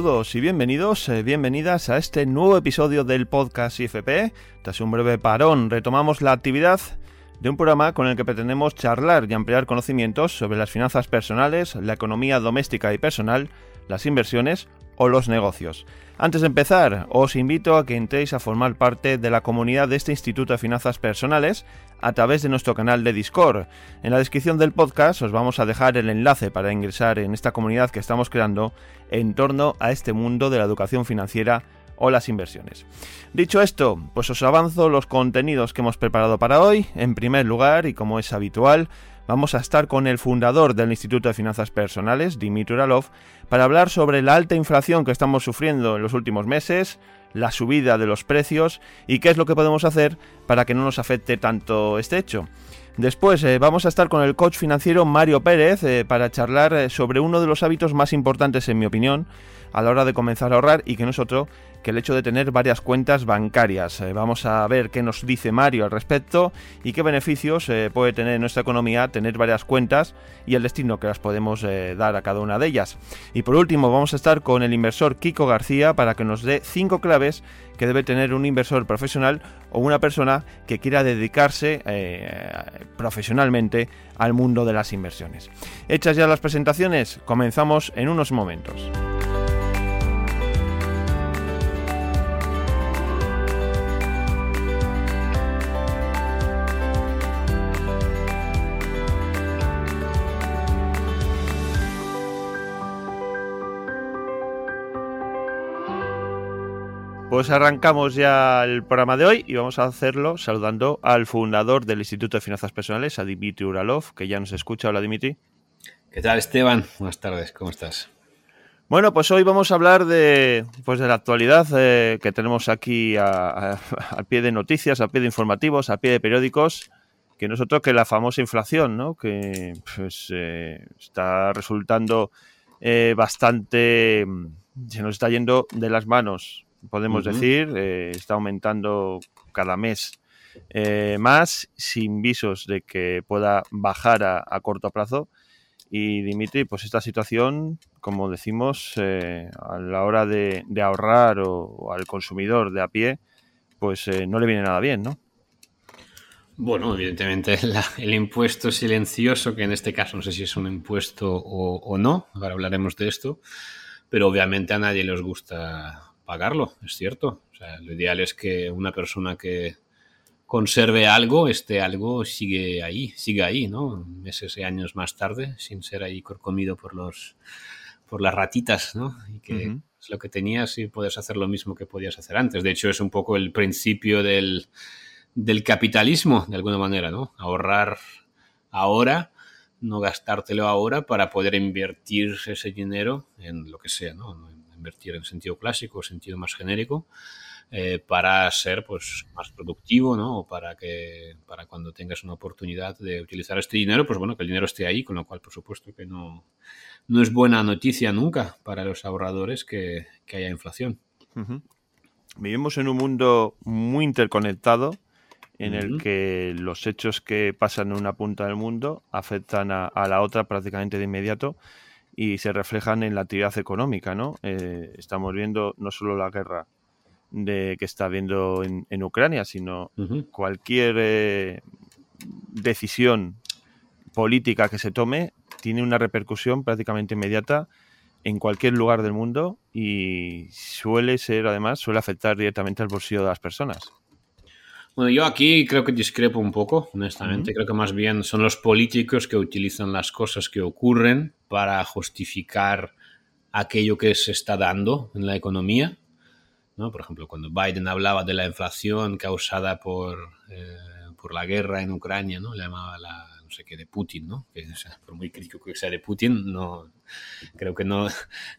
Saludos y bienvenidos, eh, bienvenidas a este nuevo episodio del podcast IFP. Tras un breve parón, retomamos la actividad de un programa con el que pretendemos charlar y ampliar conocimientos sobre las finanzas personales, la economía doméstica y personal, las inversiones o los negocios. Antes de empezar, os invito a que entréis a formar parte de la comunidad de este Instituto de Finanzas Personales a través de nuestro canal de Discord. En la descripción del podcast os vamos a dejar el enlace para ingresar en esta comunidad que estamos creando en torno a este mundo de la educación financiera o las inversiones. Dicho esto, pues os avanzo los contenidos que hemos preparado para hoy. En primer lugar, y como es habitual, vamos a estar con el fundador del Instituto de Finanzas Personales, Dimitri Uralov, para hablar sobre la alta inflación que estamos sufriendo en los últimos meses, la subida de los precios y qué es lo que podemos hacer para que no nos afecte tanto este hecho. Después eh, vamos a estar con el coach financiero Mario Pérez eh, para charlar eh, sobre uno de los hábitos más importantes en mi opinión a la hora de comenzar a ahorrar y que no es otro que el hecho de tener varias cuentas bancarias. Eh, vamos a ver qué nos dice Mario al respecto y qué beneficios eh, puede tener en nuestra economía tener varias cuentas y el destino que las podemos eh, dar a cada una de ellas. Y por último vamos a estar con el inversor Kiko García para que nos dé cinco claves que debe tener un inversor profesional o una persona que quiera dedicarse profesionalmente al mundo de las inversiones. Hechas ya las presentaciones, comenzamos en unos momentos. Pues arrancamos ya el programa de hoy y vamos a hacerlo saludando al fundador del Instituto de Finanzas Personales, a Dimitri Uralov, que ya nos escucha. Hola Dimitri. ¿Qué tal Esteban? Buenas tardes, ¿cómo estás? Bueno, pues hoy vamos a hablar de, pues de la actualidad eh, que tenemos aquí al pie de noticias, al pie de informativos, al pie de periódicos, que no es otro que la famosa inflación, ¿no? que pues, eh, está resultando eh, bastante... se nos está yendo de las manos podemos decir. Eh, está aumentando cada mes eh, más, sin visos de que pueda bajar a, corto plazo. Y Dimitri, pues esta situación, como decimos, eh, a la hora de, ahorrar o, al consumidor de a pie, pues no le viene nada bien, ¿no? Bueno, evidentemente el impuesto silencioso, que en este caso no sé si es un impuesto o, o no, ahora hablaremos de esto, pero obviamente a nadie les gusta pagarlo, es cierto. O sea, lo ideal es que una persona que conserve algo, este algo sigue ahí, sigue ahí, ¿no? Meses y años más tarde, sin ser ahí comido por los por las ratitas, ¿no? Y que es lo que tenías y puedes hacer lo mismo que podías hacer antes. De hecho, es un poco el principio del, del capitalismo, de alguna manera, ¿no? Ahorrar ahora, no gastártelo ahora para poder invertir ese dinero en lo que sea, ¿no? Invertir en sentido clásico, sentido más genérico, eh, para ser pues, más productivo, ¿no? O para que para cuando tengas una oportunidad de utilizar este dinero, pues bueno, que el dinero esté ahí, con lo cual, por supuesto, que no, no es buena noticia nunca para los ahorradores que, haya inflación. Vivimos en un mundo muy interconectado en el que los hechos que pasan en una punta del mundo afectan a la otra prácticamente de inmediato y se reflejan en la actividad económica, ¿no? Eh, estamos viendo no solo la guerra de, que está habiendo en, Ucrania, sino cualquier eh, decisión política que se tome tiene una repercusión prácticamente inmediata en cualquier lugar del mundo y suele ser, además, suele afectar directamente al bolsillo de las personas. Bueno, yo aquí creo que discrepo un poco, honestamente. Creo que más bien son los políticos que utilizan las cosas que ocurren para justificar aquello que se está dando en la economía. ¿no? Por ejemplo, cuando Biden hablaba de la inflación causada por, eh, por la guerra en Ucrania, ¿no? Le llamaba la, no sé qué, de Putin, ¿no? Que, por muy crítico que sea de Putin, no, creo que no,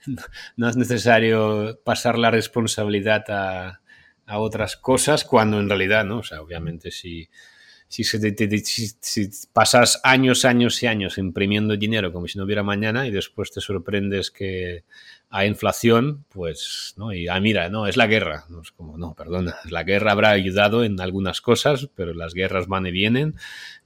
no es necesario pasar la responsabilidad a, a otras cosas cuando en realidad, ¿no? O sea, obviamente si, si, si, pasas años, años y años imprimiendo dinero como si no hubiera mañana y después te sorprendes que hay inflación, pues, ¿no? Y, ah, mira, no, es la guerra. No es como, no, perdona, la guerra habrá ayudado en algunas cosas, pero las guerras van y vienen,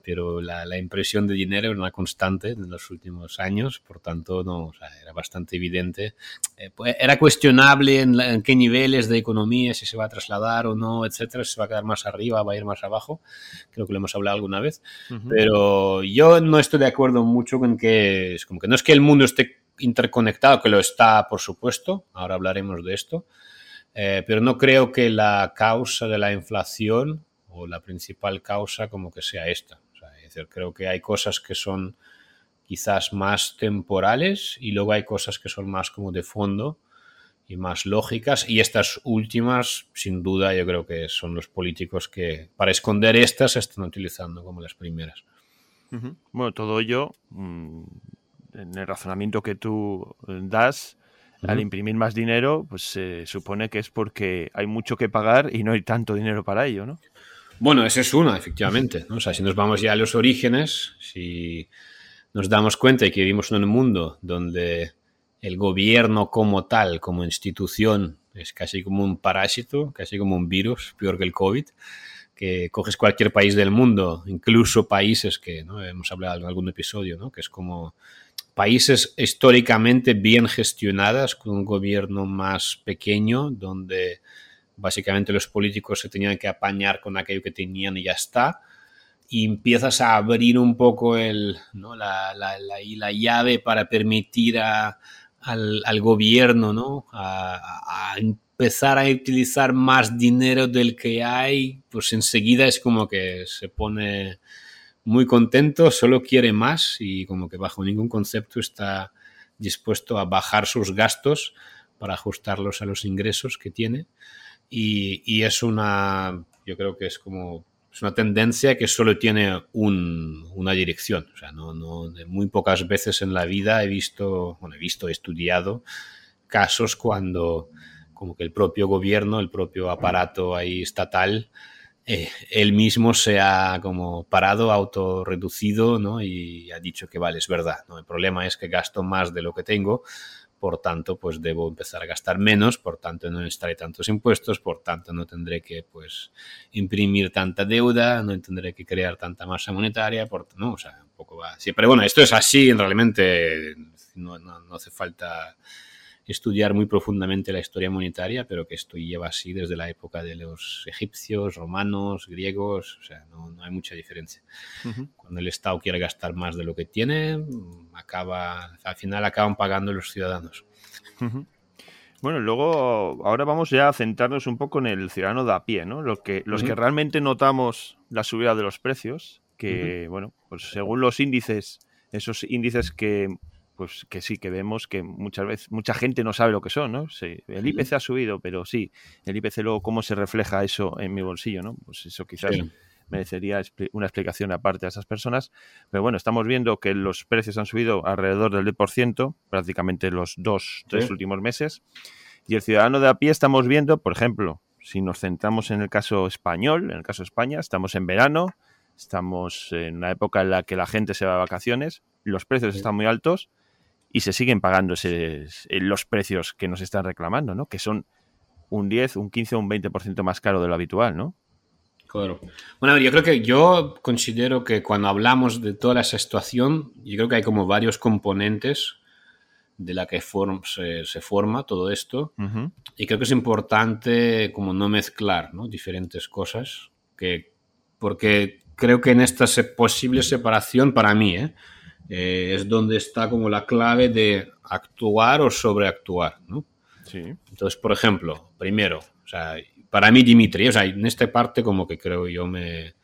pero la, impresión de dinero era una constante en los últimos años, por tanto, no, era bastante evidente. Eh, pues, era cuestionable en, qué niveles de economía, si se va a trasladar o no, etcétera, si se va a quedar más arriba, va a ir más abajo, creo que lo hemos hablado alguna vez, pero yo no estoy de acuerdo mucho con que, es como que no es que el mundo esté interconectado, que lo está, por supuesto, ahora hablaremos de esto, eh, pero no creo que la causa de la inflación o la principal causa como que sea esta creo que hay cosas que son quizás más temporales y luego hay cosas que son más como de fondo y más lógicas. Y estas últimas, sin duda, yo creo que son los políticos que para esconder estas están utilizando como las primeras. Bueno, todo ello, mm, en el razonamiento que tú das, al imprimir más dinero, pues se supone que es porque hay mucho que pagar y no hay tanto dinero para ello, ¿no? Bueno, esa es una, efectivamente. O sea, si nos vamos ya a los orígenes, si nos damos cuenta de que vivimos en un mundo donde el gobierno como tal, como institución, es casi como un parásito, casi como un virus, peor que el COVID, que coges cualquier país del mundo, incluso países que ¿no? hemos hablado en algún episodio, ¿no? que es como países históricamente bien gestionadas, con un gobierno más pequeño, donde Básicamente los políticos se tenían que apañar con aquello que tenían y ya está. Y empiezas a abrir un poco el, la, la, la, llave para permitir a, al, gobierno ¿no? A, a, empezar a utilizar más dinero del que hay, pues enseguida es como que se pone muy contento, solo quiere más y como que bajo ningún concepto está dispuesto a bajar sus gastos para ajustarlos a los ingresos que tiene. Y, es una, yo creo que es como, es una tendencia que solo tiene una dirección. O sea, no, no, muy pocas veces en la vida he visto, bueno, he visto, he estudiado casos cuando como que el propio gobierno, el propio aparato ahí estatal, eh, él mismo se ha como parado, autorreducido, ¿no? Y ha dicho que vale, es verdad, ¿no? El problema es que gasto más de lo que tengo, por tanto, pues debo empezar a gastar menos, por tanto no necesitaré tantos impuestos, por tanto no tendré que pues imprimir tanta deuda, no tendré que crear tanta masa monetaria, por, no, o sea, un poco va así. Pero bueno, esto es así, realmente no, no hace falta estudiar muy profundamente la historia monetaria, pero que esto lleva así desde la época de los egipcios, romanos, griegos, o sea, no, hay mucha diferencia. Cuando el Estado quiere gastar más de lo que tiene, acaba, al final acaban pagando los ciudadanos. Bueno, luego ahora vamos ya a centrarnos un poco en el ciudadano de a pie, ¿no? Los que, los que realmente notamos la subida de los precios, que, bueno, pues según los índices, esos índices que pues que sí, que vemos que muchas veces mucha gente no sabe lo que son, ¿no? Sí, el IPC ha subido, pero sí, el IPC luego cómo se refleja eso en mi bolsillo, ¿no? Pues eso quizás merecería una explicación aparte a esas personas. Pero bueno, estamos viendo que los precios han subido alrededor del 10%, prácticamente los dos, tres últimos meses. Y el ciudadano de a pie estamos viendo, por ejemplo, si nos centramos en el caso español, en el caso España, estamos en verano, estamos en una época en la que la gente se va a vacaciones, los precios están muy altos y se siguen pagando ese, los precios que nos están reclamando, ¿no? Que son un 10, un 15 o un 20% más caro de lo habitual, ¿no? Claro. Bueno, a ver, yo creo que yo considero que cuando hablamos de toda esa situación, yo creo que hay como varios componentes de la que se, forma todo esto. Y creo que es importante como no mezclar ¿no? diferentes cosas, que, porque creo que en esta posible separación, para mí, ¿eh? Eh, es donde está como la clave de actuar o sobreactuar, ¿no? Sí. Entonces, por ejemplo, primero, o sea, para mí Dimitri, o sea, en esta parte como que creo yo me,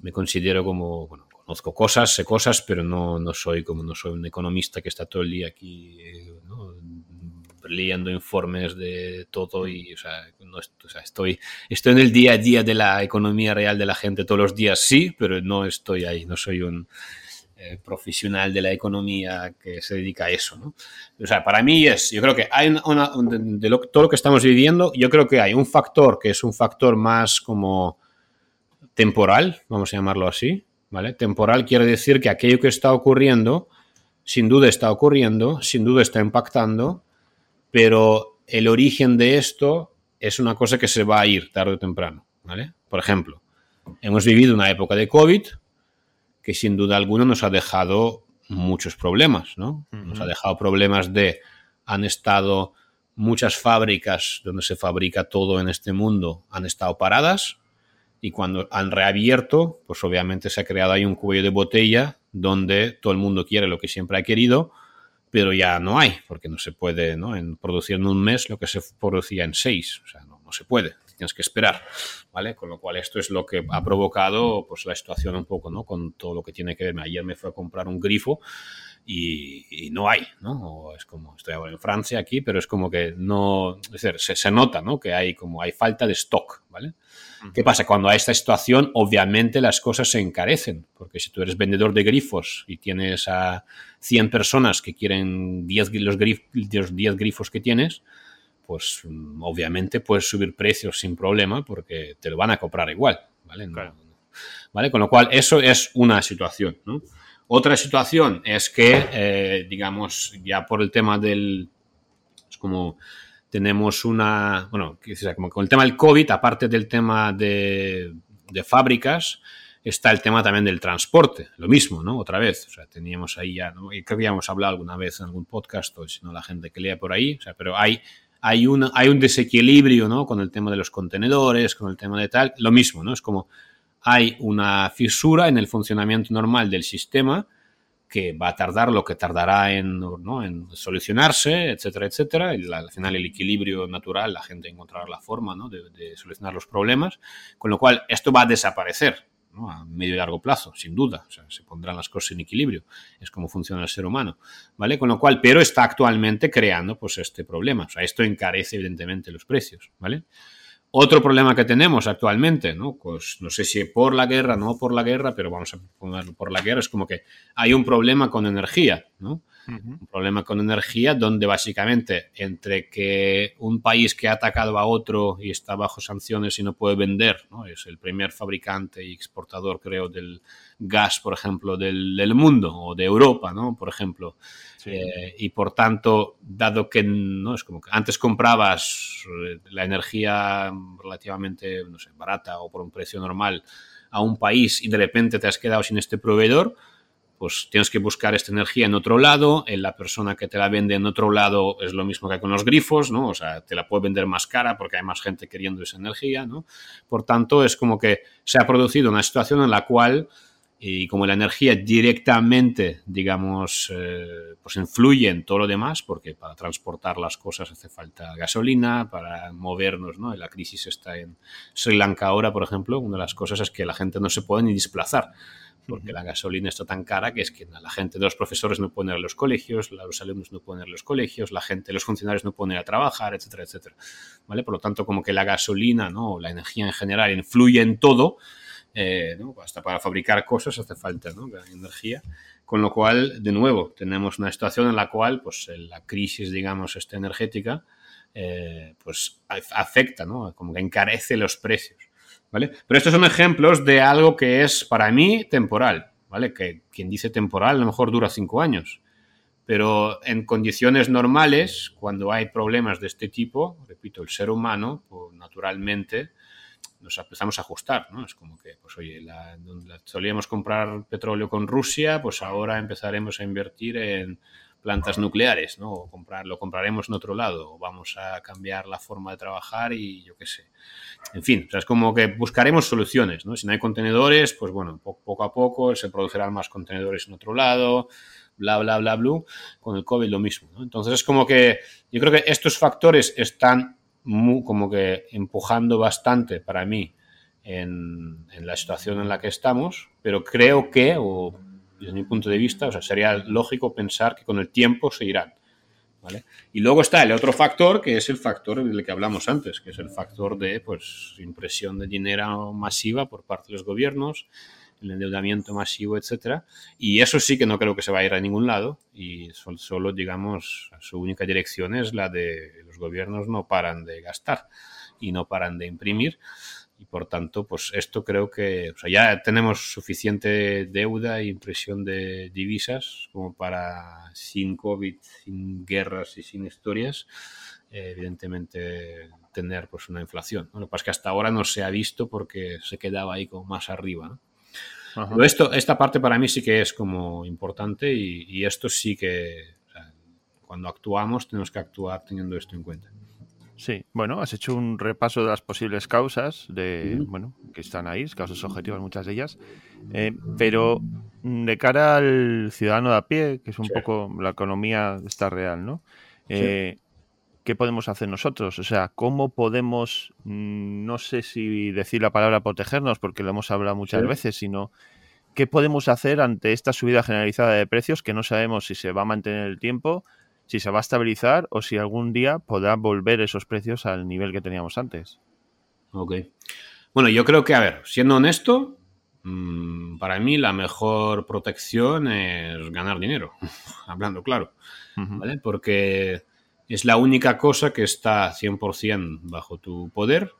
me considero como, bueno, conozco cosas, sé cosas, pero no, no soy como, no soy un economista que está todo el día aquí, leyendo informes de todo y, o sea, no, o sea, estoy, estoy en el día a día de la economía real de la gente todos los días, sí, pero no estoy ahí, no soy un eh, profesional de la economía que se dedica a eso. ¿no? O sea, para mí es, yo creo que hay de, todo lo que estamos viviendo, yo creo que hay un factor que es un factor más como temporal, vamos a llamarlo así, ¿vale? Temporal quiere decir que aquello que está ocurriendo, sin duda está ocurriendo, sin duda está impactando, pero el origen de esto es una cosa que se va a ir tarde o temprano, ¿vale? Por ejemplo, hemos vivido una época de COVID, que sin duda alguna nos ha dejado muchos problemas, ¿no? Nos ha dejado problemas de han estado muchas fábricas donde se fabrica todo en este mundo han estado paradas y cuando han reabierto, pues obviamente se ha creado ahí un cuello de botella donde todo el mundo quiere lo que siempre ha querido, pero ya no hay, porque no se puede ¿no? En producir en un mes lo que se producía en seis, o sea, no, no se puede tienes que esperar, ¿vale? Con lo cual esto es lo que ha provocado pues la situación un poco, ¿no? Con todo lo que tiene que ver. Ayer me fue a comprar un grifo y, no hay, ¿no? es como, estoy ahora en Francia aquí, pero es como que no, es decir, se, nota, ¿no? Que hay como, hay falta de stock, ¿vale? ¿Qué pasa? Cuando hay esta situación, obviamente las cosas se encarecen, porque si tú eres vendedor de grifos y tienes a 100 personas que quieren 10, los, los 10 grifos que tienes, pues obviamente puedes subir precios sin problema porque te lo van a comprar igual, ¿vale? ¿vale? Con lo cual, eso es una situación, ¿no? Otra situación es que, eh, digamos, ya por el tema del... Es como tenemos una... Bueno, como con el tema del COVID, aparte del tema de, de fábricas, está el tema también del transporte, lo mismo, ¿no? Otra vez, o sea, teníamos ahí ya, creo que ya hemos hablado alguna vez en algún podcast, o si no la gente que lea por ahí, o sea, pero hay hay, hay un desequilibrio ¿no? con el tema de los contenedores, con el tema de tal, lo mismo, ¿no? Es como hay una fisura en el funcionamiento normal del sistema que va a tardar lo que tardará en, ¿no? en solucionarse, etcétera, etcétera. Al final el equilibrio natural, la gente encontrará la forma ¿no? de, solucionar los problemas, con lo cual esto va a desaparecer a medio y largo plazo, sin duda. O sea, se pondrán las cosas en equilibrio. Es como funciona el ser humano, ¿vale? Con lo cual, pero está actualmente creando pues este problema. O esto encarece evidentemente los precios, ¿vale? Otro problema que tenemos actualmente, ¿no? Pues no sé si por la guerra, no por la guerra, pero vamos a ponerlo por la guerra, es como que hay un problema con energía, ¿no? Un problema con energía donde básicamente entre que un país que ha atacado a otro y está bajo sanciones y no puede vender, ¿no? es el primer fabricante y exportador, creo, del gas, por ejemplo, del, mundo o de Europa, ¿no? por ejemplo. Eh, y por tanto, dado que no es como que antes comprabas eh, la energía relativamente no sé, barata o por un precio normal a un país y de repente te has quedado sin este proveedor, pues tienes que buscar esta energía en otro lado, en la persona que te la vende en otro lado es lo mismo que con los grifos, ¿no? O sea, te la puede vender más cara porque hay más gente queriendo esa energía, ¿no? Por tanto, es como que se ha producido una situación en la cual, y como la energía directamente, digamos, eh, pues influye en todo lo demás, porque para transportar las cosas hace falta gasolina, para movernos, ¿no? La crisis está en Sri Lanka ahora, por ejemplo, una de las cosas es que la gente no se puede ni desplazar porque la gasolina está tan cara que es que la gente de los profesores no pueden ir a los colegios, los alumnos no pueden ir a los colegios, la gente, los funcionarios no pueden ir a trabajar, etcétera, etcétera. ¿Vale? Por lo tanto, como que la gasolina, ¿no? la energía en general influye en todo, eh, hasta para fabricar cosas hace falta ¿no? energía. Con lo cual, de nuevo, tenemos una situación en la cual pues, la crisis, digamos, esta energética, eh, pues afecta, ¿no? como que encarece los precios. ¿vale? Pero estos son ejemplos de algo que es para mí temporal, ¿vale? Que quien dice temporal a lo mejor dura cinco años. Pero en condiciones normales, cuando hay problemas de este tipo, repito, el ser humano, pues, naturalmente, nos empezamos a ajustar, ¿no? Es como que, pues oye, solíamos comprar petróleo con Rusia, pues ahora empezaremos a invertir en plantas nucleares, ¿no? O comprar, lo compraremos en otro lado, o vamos a cambiar la forma de trabajar y yo qué sé. En fin, es como que buscaremos soluciones, ¿no? Si no hay contenedores, pues bueno, poco a poco se producirán más contenedores en otro lado, bla, bla, bla, bla. Con el COVID lo mismo, ¿no? Entonces es como que yo creo que estos factores están como que empujando bastante para mí en, en la situación en la que estamos, pero creo que, o desde mi punto de vista, o sea, sería lógico pensar que con el tiempo se irán. ¿vale? Y luego está el otro factor, que es el factor del que hablamos antes, que es el factor de pues, impresión de dinero masiva por parte de los gobiernos, el endeudamiento masivo, etcétera. Y eso sí que no creo que se vaya a ir a ningún lado. Y solo, solo, digamos, su única dirección es la de los gobiernos no paran de gastar y no paran de imprimir y por tanto, pues esto creo que o sea, ya tenemos suficiente deuda e impresión de divisas como para sin COVID, sin guerras y sin historias, eh, evidentemente tener pues una inflación. Lo que pasa es que hasta ahora no se ha visto porque se quedaba ahí como más arriba. Pero esto, esta parte para mí sí que es como importante y, esto sí que cuando actuamos tenemos que actuar teniendo esto en cuenta. Sí, bueno, has hecho un repaso de las posibles causas de, bueno, que están ahí, causas objetivas, muchas de ellas, eh, pero de cara al ciudadano de a pie, que es un poco la economía está real, ¿no? Eh, ¿Qué podemos hacer nosotros? O sea, ¿cómo podemos, mm, no sé si decir la palabra protegernos, porque lo hemos hablado muchas veces, sino qué podemos hacer ante esta subida generalizada de precios que no sabemos si se va a mantener el tiempo? si se va a estabilizar o si algún día podrá volver esos precios al nivel que teníamos antes. Ok. Bueno, yo creo que, a ver, siendo honesto, mm, para mí la mejor protección es ganar dinero, hablando claro, ¿vale? Porque es la única cosa que está 100% bajo tu poder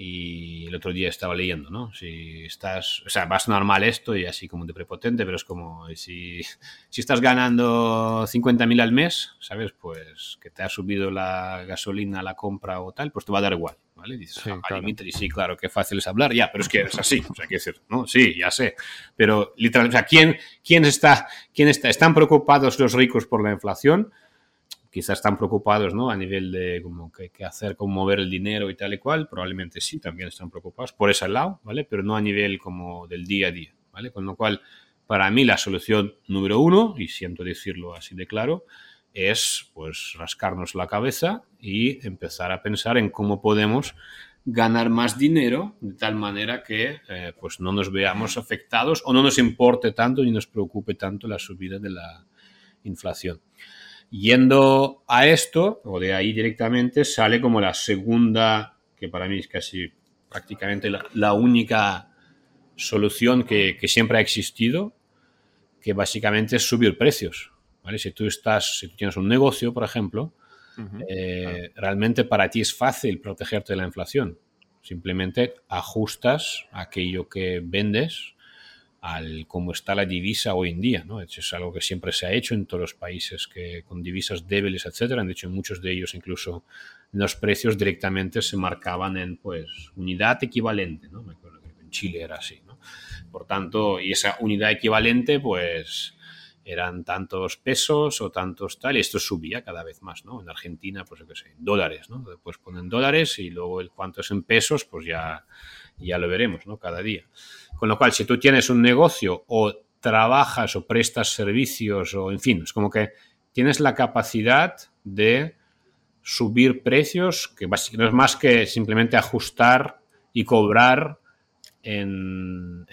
y el otro día estaba leyendo, ¿no? Si estás, o sea, vas normal esto y así como de prepotente, pero es como si, si estás ganando 50.000 al mes, ¿sabes? Pues que te ha subido la gasolina, la compra o tal, pues te va a dar igual, ¿vale? Dices, sí, ah, claro. Dimitri, sí, claro, qué fácil es hablar, ya, pero es que es así, o sea, decir, ¿no? Sí, ya sé, pero literalmente, o sea, ¿quién, quién está, quién está, están preocupados los ricos por la inflación? Quizás están preocupados ¿no? a nivel de como qué, hacer, cómo mover el dinero y tal y cual, probablemente sí, también están preocupados por ese lado, ¿vale? Pero no a nivel como del día a día, ¿vale? Con lo cual, para mí la solución número uno, y siento decirlo así de claro, es pues rascarnos la cabeza y empezar a pensar en cómo podemos ganar más dinero de tal manera que eh, pues no nos veamos afectados o no nos importe tanto ni nos preocupe tanto la subida de la inflación. Yendo a esto, o de ahí directamente, sale como la segunda, que para mí es casi prácticamente la, única solución que, siempre ha existido, que básicamente es subir precios. ¿vale? Si tú estás, si tú tienes un negocio, por ejemplo, eh, realmente para ti es fácil protegerte de la inflación. Simplemente ajustas aquello que vendes al cómo está la divisa hoy en día. ¿no? Es algo que siempre se ha hecho en todos los países que, con divisas débiles, etcétera. De hecho, en muchos de ellos incluso los precios directamente se marcaban en pues unidad equivalente. ¿no? Me acuerdo que en Chile era así. ¿no? Por tanto, y esa unidad equivalente, pues eran tantos pesos o tantos tal, y esto subía cada vez más, ¿no? En Argentina, pues yo qué sé, dólares, ¿no? Después ponen dólares y luego el cuánto es en pesos, pues ya, ya lo veremos, ¿no? Cada día. Con lo cual, si tú tienes un negocio o trabajas o prestas servicios o, en fin, es como que tienes la capacidad de subir precios, que no es más que simplemente ajustar y cobrar en,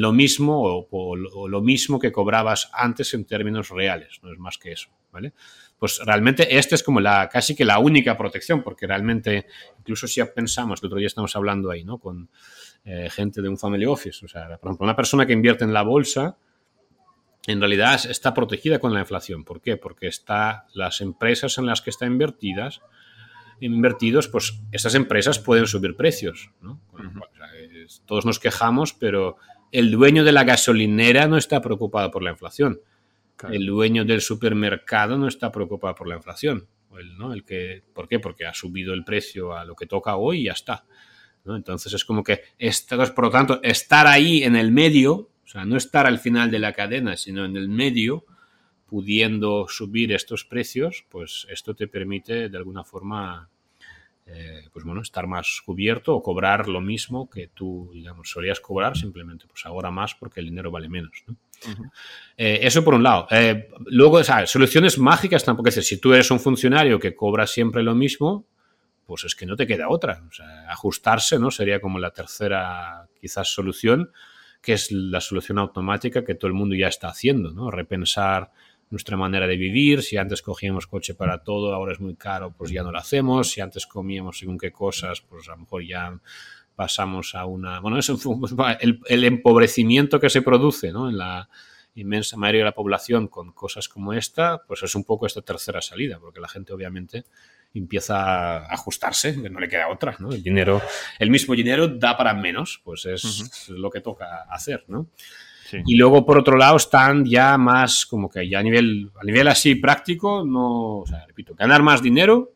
lo mismo o, lo mismo que cobrabas antes en términos reales, no es más que eso, ¿vale? Pues realmente esta es como la casi que la única protección, porque realmente, incluso si pensamos, el otro día estamos hablando ahí, ¿no? Con eh, gente de un family office, o sea, por ejemplo, una persona que invierte en la bolsa, en realidad está protegida con la inflación. ¿Por qué? Porque está, las empresas en las que está invertidas, invertidos, pues esas empresas pueden subir precios, ¿no? todos nos quejamos, pero el dueño de la gasolinera no está preocupado por la inflación. El dueño del supermercado no está preocupado por la inflación. El, ¿no? el que, ¿Por qué? Porque ha subido el precio a lo que toca hoy y ya está. ¿no? Entonces es como que, por lo tanto, estar ahí en el medio, o sea, no estar al final de la cadena, sino en el medio, pudiendo subir estos precios, pues esto te permite de alguna forma eh, pues bueno, estar más cubierto o cobrar lo mismo que tú, digamos, solías cobrar, simplemente pues ahora más porque el dinero vale menos. Eh, eso por un lado. Eh, luego, o sea, soluciones mágicas tampoco es decir, si tú eres un funcionario que cobra siempre lo mismo, pues es que no te queda otra. O sea, ajustarse, ¿no? Sería como la tercera, quizás, solución, que es la solución automática que todo el mundo ya está haciendo, ¿no? Repensar nuestra manera de vivir. Si antes cogíamos coche para todo, ahora es muy caro, pues ya no lo hacemos. Si antes comíamos según qué cosas, pues a lo mejor ya pasamos a una... Bueno, eso, el, el empobrecimiento que se produce ¿no? en la inmensa mayoría de la población con cosas como esta, pues es un poco esta tercera salida, porque la gente obviamente empieza a ajustarse, no le queda otra, ¿no? El dinero, el mismo dinero da para menos, pues es lo que toca hacer, ¿no? Y luego, por otro lado, están ya más como que ya a nivel, a nivel así práctico, no, o sea, repito, ganar más dinero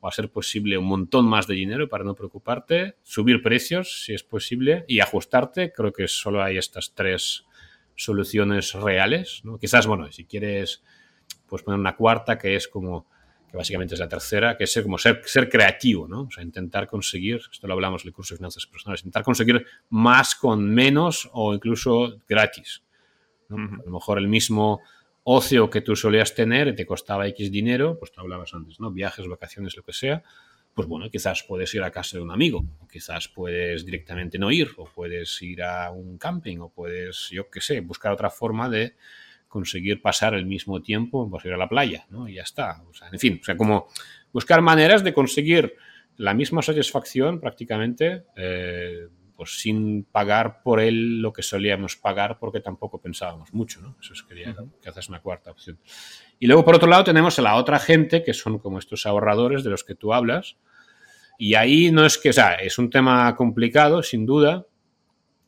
o a ser posible un montón más de dinero para no preocuparte, subir precios si es posible y ajustarte. Creo que solo hay estas tres soluciones reales. ¿no? Quizás, bueno, si quieres pues poner una cuarta que es como que básicamente es la tercera, que es ser, como ser, ser creativo, ¿no? O sea, intentar conseguir, esto lo hablamos en el curso de finanzas personales, intentar conseguir más con menos o incluso gratis. A lo mejor el mismo ocio que tú solías tener y te costaba X dinero, pues tú hablabas antes, ¿no? Viajes, vacaciones, lo que sea, pues bueno, quizás puedes ir a casa de un amigo, o quizás puedes directamente no ir, o puedes ir a un camping, o puedes, yo qué sé, buscar otra forma de conseguir pasar el mismo tiempo, pues ir a la playa, ¿no? Y ya está. O sea, en fin, o sea, como buscar maneras de conseguir la misma satisfacción prácticamente, eh, pues sin pagar por él lo que solíamos pagar porque tampoco pensábamos mucho, ¿no? Eso es quería que haces una cuarta opción. Y luego, por otro lado, tenemos a la otra gente, que son como estos ahorradores de los que tú hablas, y ahí no es que, o sea, es un tema complicado, sin duda.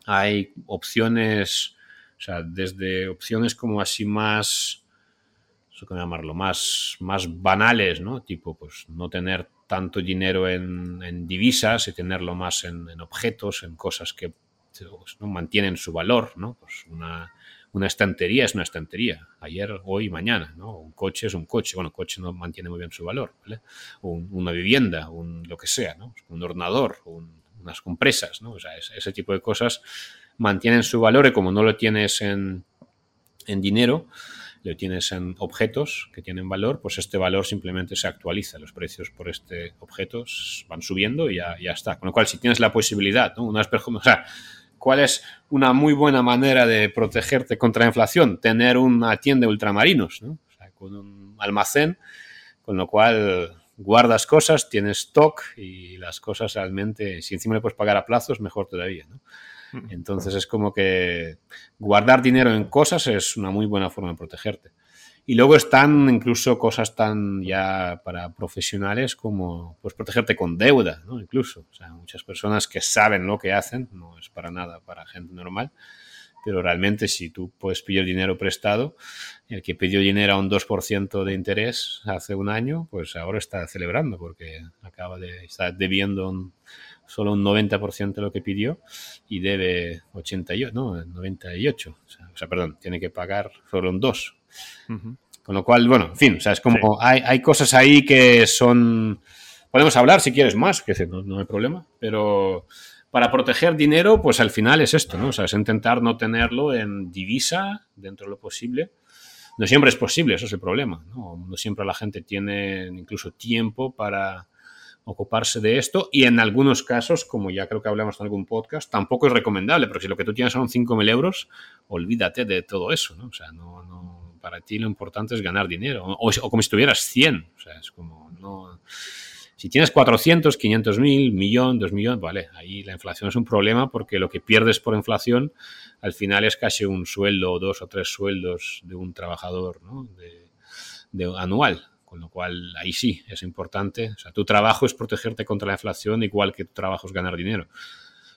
Hay opciones o sea, desde opciones como así más, ¿cómo llamarlo? Más, más banales, ¿no? Tipo, pues no tener tanto dinero en, divisas y tenerlo más en, objetos, en cosas que pues, mantienen su valor, ¿no? Pues una, estantería es una estantería, ayer, hoy, mañana, ¿no? Un coche es un coche, bueno, coche no mantiene muy bien su valor, ¿vale? una vivienda, un, lo que sea, ¿no? Un ordenador, unas compresas, ¿no? O sea, ese tipo de cosas mantienen su valor y como no lo tienes en, dinero, lo tienes en objetos que tienen valor, pues este valor simplemente se actualiza. Los precios por este objeto van subiendo y ya, está. Con lo cual, si tienes la posibilidad, ¿no? Una o sea, ¿cuál es una muy buena manera de protegerte contra la inflación? Tener una tienda de ultramarinos, ¿no? O sea, con un almacén, con lo cual guardas cosas, tienes stock y las cosas realmente, si encima le puedes pagar a plazos, mejor todavía, ¿no? Entonces es como que guardar dinero en cosas es una muy buena forma de protegerte. Y luego están incluso cosas tan ya para profesionales como pues protegerte con deuda, ¿no? Incluso. O sea, muchas personas que saben lo que hacen, no es para nada para gente normal, pero realmente si tú puedes pedir dinero prestado, el que pidió dinero a un 2% de interés hace un año, pues ahora está celebrando porque acaba de estar debiendo un, solo un 90% de lo que pidió y debe 88, no, 98. O sea, perdón, tiene que pagar solo un 2. Con lo cual, bueno, en fin, o sea, es como hay, hay, cosas ahí que son... Podemos hablar si quieres más, que no, no hay problema, pero para proteger dinero, pues al final es esto, ¿no? O sea, es intentar no tenerlo en divisa dentro de lo posible. No siempre es posible, eso es el problema, ¿no? No siempre la gente tiene incluso tiempo para ocuparse de esto y en algunos casos, como ya creo que hablamos en algún podcast, tampoco es recomendable, porque si lo que tú tienes son 5.000 euros, olvídate de todo eso, ¿no? O sea, no, no, para ti lo importante es ganar dinero, o, como si tuvieras 100, o sea, es como, no... Si tienes 400, 500 mil, millón, 2 millones, vale, ahí la inflación es un problema porque lo que pierdes por inflación al final es casi un sueldo dos o tres sueldos de un trabajador ¿no? de anual. Con lo cual, ahí sí, es importante. O sea, tu trabajo es protegerte contra la inflación, igual que tu trabajo es ganar dinero.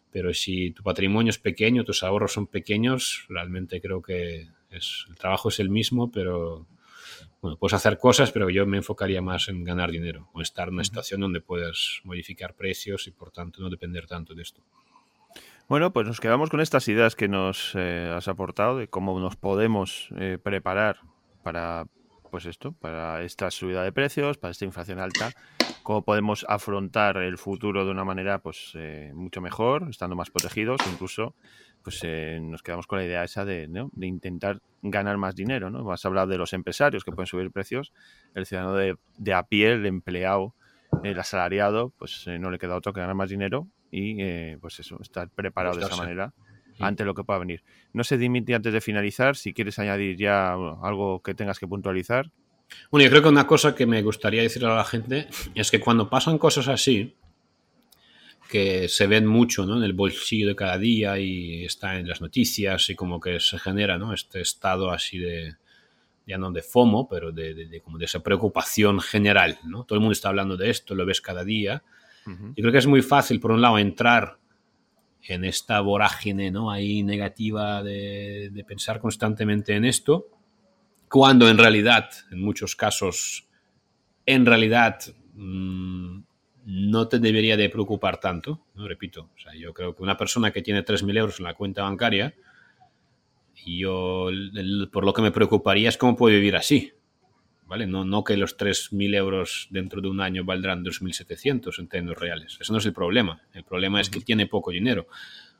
Pero si tu patrimonio es pequeño, tus ahorros son pequeños, realmente creo que es, el trabajo es el mismo, pero bueno, puedes hacer cosas, pero yo me enfocaría más en ganar dinero o estar en una situación donde puedas modificar precios y por tanto no depender tanto de esto. Bueno, pues nos quedamos con estas ideas que nos eh, has aportado de cómo nos podemos eh, preparar para pues esto, para esta subida de precios, para esta inflación alta, cómo podemos afrontar el futuro de una manera pues eh, mucho mejor, estando más protegidos, incluso pues eh, nos quedamos con la idea esa de, de intentar ganar más dinero, ¿no? Has hablado de los empresarios que pueden subir precios, el ciudadano de, de a pie, el empleado, el asalariado, pues eh, no le queda otro que ganar más dinero y pues eso, estar preparado de esa manera ante lo que pueda venir. No sé, Dimitri, antes de finalizar, si quieres añadir ya algo que tengas que puntualizar. Bueno, yo creo que una cosa que me gustaría decirle a la gente es que cuando pasan cosas así, que se ven mucho ¿no? en el bolsillo de cada día y está en las noticias y como que se genera ¿no? este estado así de, ya no de FOMO, pero de, como de esa preocupación general. ¿no? Todo el mundo está hablando de esto, lo ves cada día. Yo creo que es muy fácil, por un lado, entrar en esta vorágine ¿no? ahí negativa de, pensar constantemente en esto, cuando en realidad, en muchos casos, en realidad mm, no te debería de preocupar tanto, repito, yo creo que una persona que tiene 3.000 euros en la cuenta bancaria, yo por lo que me preocuparía es cómo puede vivir así, ¿vale? No, no que los 3.000 euros dentro de un año valdrán 2.700 en términos reales. Eso no es el problema. El problema es que tiene poco dinero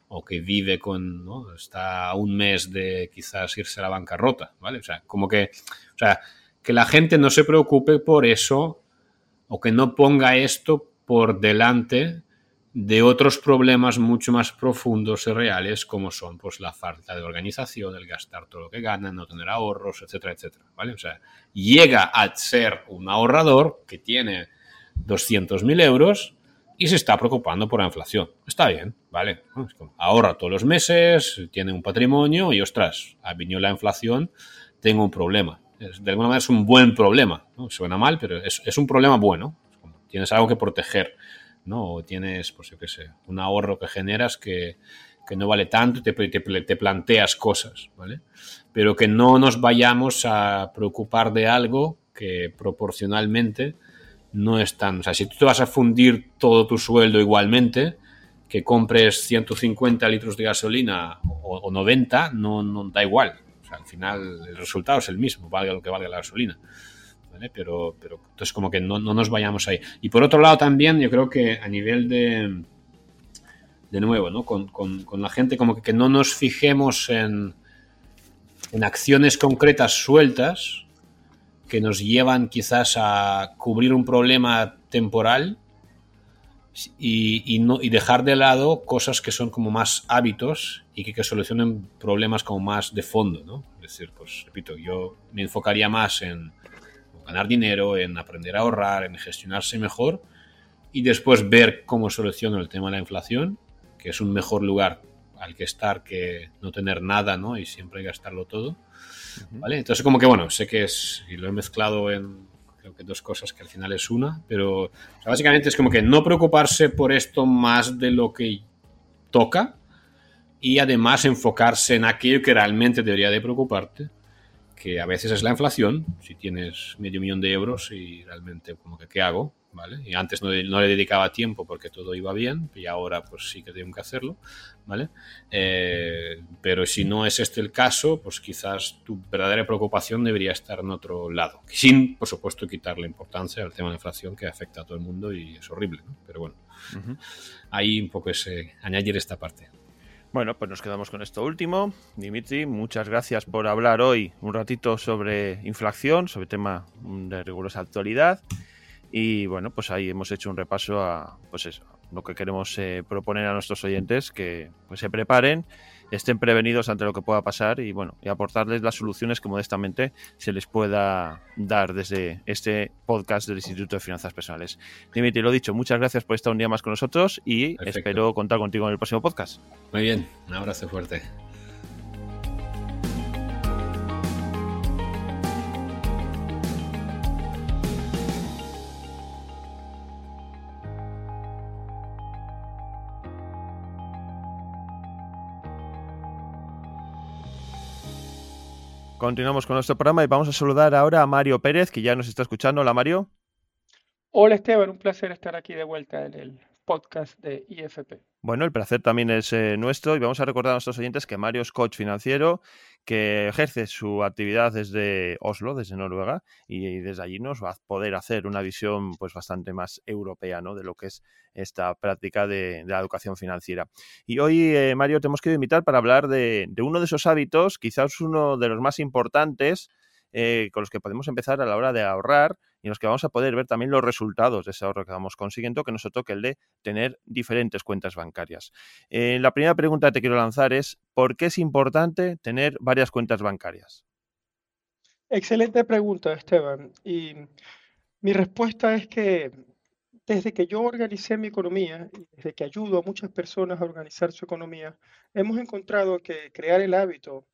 o que vive con, ¿no? está a un mes de quizás irse a la bancarrota, ¿vale? O sea, como que, o sea, que la gente no se preocupe por eso o que no ponga esto por delante de otros problemas mucho más profundos y reales como son pues la falta de organización, el gastar todo lo que gana, no tener ahorros, etcétera, etcétera, ¿vale? O sea, llega a ser un ahorrador que tiene 200.000 euros y se está preocupando por la inflación. Está bien, ¿vale? ahorra todos los meses, tiene un patrimonio y, ostras, ha venido la inflación, tengo un problema. De alguna manera es un buen problema, ¿no? Suena mal, pero es, es un problema bueno. Tienes algo que proteger ¿no? O tienes, pues yo qué sé, un ahorro que generas que, no vale tanto te, te, planteas cosas, ¿vale? Pero que no nos vayamos a preocupar de algo que proporcionalmente no es tan... O sea, si tú te vas a fundir todo tu sueldo igualmente, que compres 150 litros de gasolina o, 90, no, no da igual. O al final el resultado es el mismo, valga lo que valga la gasolina. Pero, entonces como que no, nos vayamos ahí. Y por otro lado también yo creo que a nivel de, de nuevo, ¿no? Con, la gente como que, no nos fijemos en, en acciones concretas sueltas que nos llevan quizás a cubrir un problema temporal y, no, y dejar de lado cosas que son como más hábitos y que, que, solucionen problemas como más de fondo, ¿no? Es decir, pues repito, yo me enfocaría más en ganar dinero, en aprender a ahorrar, en gestionarse mejor y después ver cómo soluciono el tema de la inflación, que es un mejor lugar al que estar que no tener nada, ¿no? Y siempre gastarlo todo. ¿Vale? Entonces, como que bueno, sé que es, y lo he mezclado en creo que dos cosas que al final es una, pero básicamente es como que no preocuparse por esto más de lo que toca y además enfocarse en aquello que realmente debería de preocuparte que a veces es la inflación, si tienes medio millón de euros y realmente como que qué hago, ¿vale? Y antes no, le dedicaba tiempo porque todo iba bien y ahora pues sí que tengo que hacerlo, ¿vale? Eh, pero si no es este el caso, pues quizás tu verdadera preocupación debería estar en otro lado, sin, por supuesto, quitarle importancia al tema de la inflación que afecta a todo el mundo y es horrible, ¿no? Pero bueno, ahí un poco ese, añadir esta parte. Bueno, pues nos quedamos con esto último. Dimitri, muchas gracias por hablar hoy un ratito sobre inflación, sobre tema de rigurosa actualidad. Y bueno, pues ahí hemos hecho un repaso a pues eso, lo que queremos eh, proponer a nuestros oyentes, que pues, se preparen estén prevenidos ante lo que pueda pasar y bueno, y aportarles las soluciones que modestamente se les pueda dar desde este podcast del Instituto de Finanzas Personales. Dimitri, lo dicho, muchas gracias por estar un día más con nosotros y espero contar contigo en el próximo podcast. Muy bien, un abrazo fuerte. Continuamos con nuestro programa y vamos a saludar ahora a Mario Pérez, que ya nos está escuchando. Hola, Mario. Hola, Esteban. Un placer estar aquí de vuelta en el podcast de IFP. Bueno, el placer también es eh, nuestro y vamos a recordar a nuestros oyentes que Mario es coach financiero que ejerce su actividad desde Oslo, desde Noruega, y desde allí nos va a poder hacer una visión pues bastante más europea ¿no? de lo que es esta práctica de, la educación financiera. Y hoy, eh, Mario, te hemos querido invitar para hablar de, uno de esos hábitos, quizás uno de los más importantes, eh, con los que podemos empezar a la hora de ahorrar y en los que vamos a poder ver también los resultados de ese ahorro que vamos consiguiendo, que nos toque el de tener diferentes cuentas bancarias. Eh, la primera pregunta que te quiero lanzar es, ¿por qué es importante tener varias cuentas bancarias? Excelente pregunta, Esteban. Y mi respuesta es que desde que yo organicé mi economía y desde que ayudo a muchas personas a organizar su economía, hemos encontrado que crear el hábito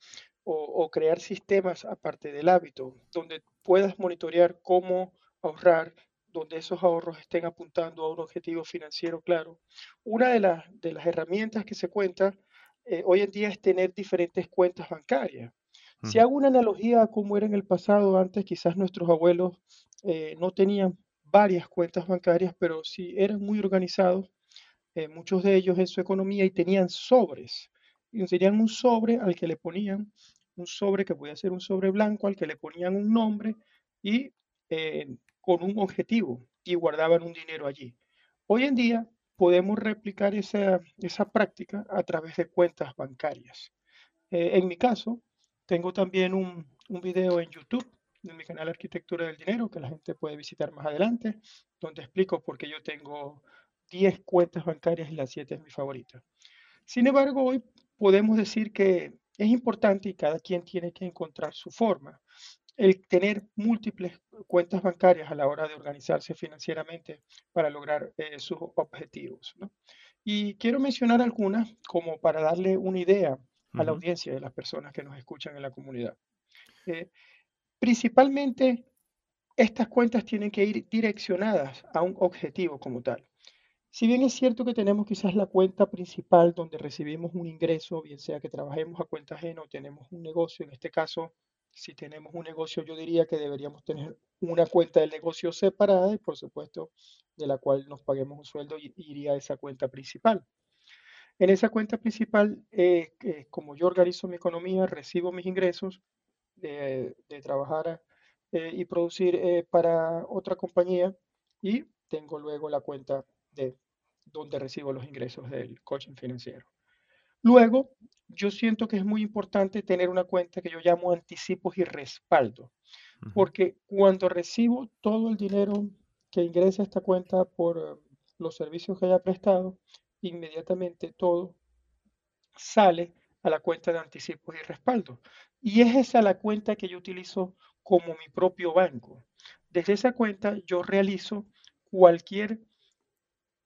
o, crear sistemas aparte del hábito, donde puedas monitorear cómo ahorrar, donde esos ahorros estén apuntando a un objetivo financiero claro. Una de, las de las herramientas que se cuenta eh, hoy en día es tener diferentes cuentas bancarias. Si hago una analogía a cómo era en el pasado, antes quizás nuestros abuelos eh, no tenían varias cuentas bancarias, pero sí eran muy organizados, eh, muchos de ellos en su economía y tenían sobres. Y tenían un sobre al que le ponían un sobre que podía ser un sobre blanco al que le ponían un nombre y eh, con un objetivo y guardaban un dinero allí. Hoy en día podemos replicar esa, esa práctica a través de cuentas bancarias. Eh, en mi caso, tengo también un, un video en YouTube en mi canal Arquitectura del Dinero, que la gente puede visitar más adelante, donde explico por qué yo tengo 10 cuentas bancarias y la 7 es mi favorita. Sin embargo, hoy podemos decir que es importante y cada quien tiene que encontrar su forma. El tener múltiples cuentas bancarias a la hora de organizarse financieramente para lograr eh, sus objetivos. Y quiero mencionar algunas como para darle una idea a la audiencia de las personas que nos escuchan en la comunidad. Eh, principalmente, estas cuentas tienen que ir direccionadas a un objetivo como tal. Si bien es cierto que tenemos quizás la cuenta principal donde recibimos un ingreso, bien sea que trabajemos a cuenta ajena o tenemos un negocio, en este caso, si tenemos un negocio, yo diría que deberíamos tener una cuenta del negocio separada y por supuesto de la cual nos paguemos un sueldo y iría a esa cuenta principal. En esa cuenta principal, eh, como yo organizo mi economía, recibo mis ingresos de, trabajar eh, y producir eh, para otra compañía y tengo luego la cuenta de donde recibo los ingresos del coaching financiero. Luego, yo siento que es muy importante tener una cuenta que yo llamo anticipos y respaldo, porque cuando recibo todo el dinero que ingresa a esta cuenta por eh, los servicios que haya prestado, inmediatamente todo sale a la cuenta de anticipos y respaldo. Y es esa la cuenta que yo utilizo como mi propio banco. Desde esa cuenta yo realizo cualquier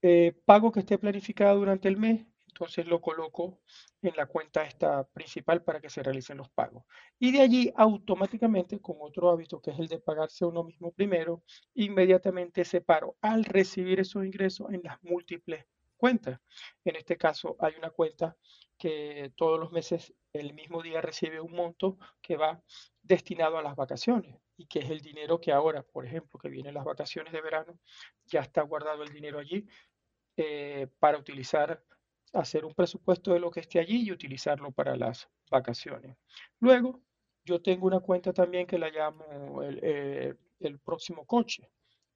eh, pago que esté planificado durante el mes, entonces lo coloco en la cuenta esta principal para que se realicen los pagos. Y de allí automáticamente, con otro hábito que es el de pagarse uno mismo primero, inmediatamente separo al recibir esos ingresos en las múltiples cuentas. En este caso hay una cuenta que todos los meses el mismo día recibe un monto que va destinado a las vacaciones y que es el dinero que ahora, por ejemplo, que vienen las vacaciones de verano, ya está guardado el dinero allí eh, para utilizar, hacer un presupuesto de lo que esté allí y utilizarlo para las vacaciones. Luego, yo tengo una cuenta también que la llamo el, eh, próximo coche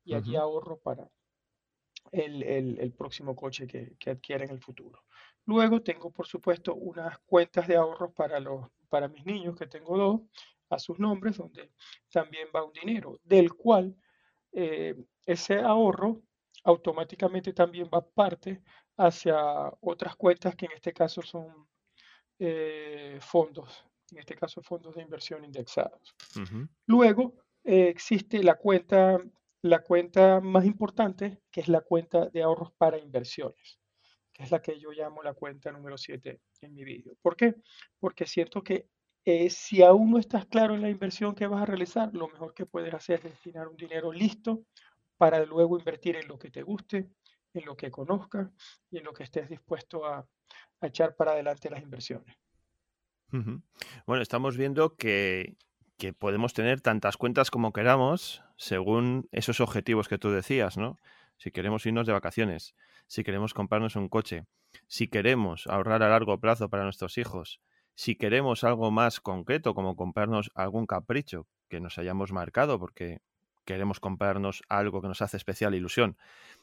y allí ahorro para el, próximo coche que, que adquiera en el futuro. Luego tengo, por supuesto, unas cuentas de ahorros para, los, para mis niños, que tengo dos, a sus nombres, donde también va un dinero, del cual eh, ese ahorro automáticamente también va parte hacia otras cuentas que en este caso son eh, fondos, en este caso fondos de inversión indexados. Luego eh, existe la cuenta, la cuenta más importante, que es la cuenta de ahorros para inversiones, que es la que yo llamo la cuenta número 7 en mi vídeo. ¿Por qué? Porque siento que eh, si aún no estás claro en la inversión que vas a realizar, lo mejor que puedes hacer es destinar un dinero listo para luego invertir en lo que te guste, en lo que conozcas y en lo que estés dispuesto a, echar para adelante las inversiones. Bueno, estamos viendo que, que, podemos tener tantas cuentas como queramos según esos objetivos que tú decías, ¿no? Si queremos irnos de vacaciones, si queremos comprarnos un coche, si queremos ahorrar a largo plazo para nuestros hijos, si queremos algo más concreto como comprarnos algún capricho que nos hayamos marcado porque queremos comprarnos algo que nos hace especial ilusión.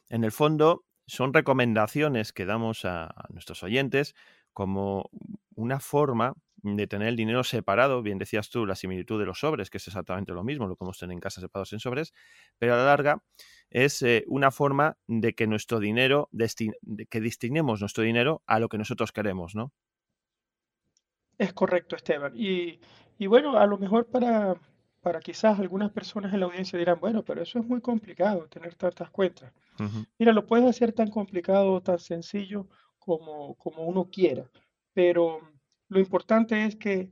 En el fondo, son recomendaciones que damos a, nuestros oyentes como una forma de tener el dinero separado. Bien decías tú la similitud de los sobres, que es exactamente lo mismo, lo podemos tener en casa separados en sobres, pero a la larga es eh, una forma de que nuestro dinero, de que destinemos nuestro dinero a lo que nosotros queremos, ¿no? Es correcto, Esteban. Y bueno, a lo mejor para, para quizás algunas personas en la audiencia dirán, bueno, pero eso es muy complicado, tener tantas cuentas. Mira, lo puedes hacer tan complicado o tan sencillo como, como uno quiera, pero lo importante es que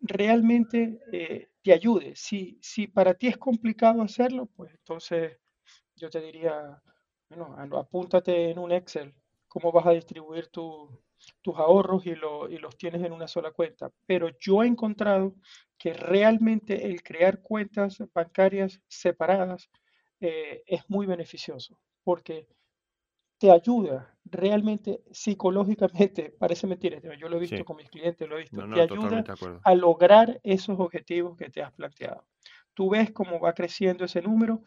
realmente eh, te ayude. Si, si para ti es complicado hacerlo, pues entonces yo te diría, bueno, apúntate en un Excel cómo vas a distribuir tu, tus ahorros y, y los tienes en una sola cuenta. Pero yo he encontrado que realmente el crear cuentas bancarias separadas eh, es muy beneficioso porque te ayuda realmente psicológicamente, parece mentira, yo lo he visto con mis clientes, lo he visto, te ayuda a lograr esos objetivos que te has planteado. Tú ves cómo va creciendo ese número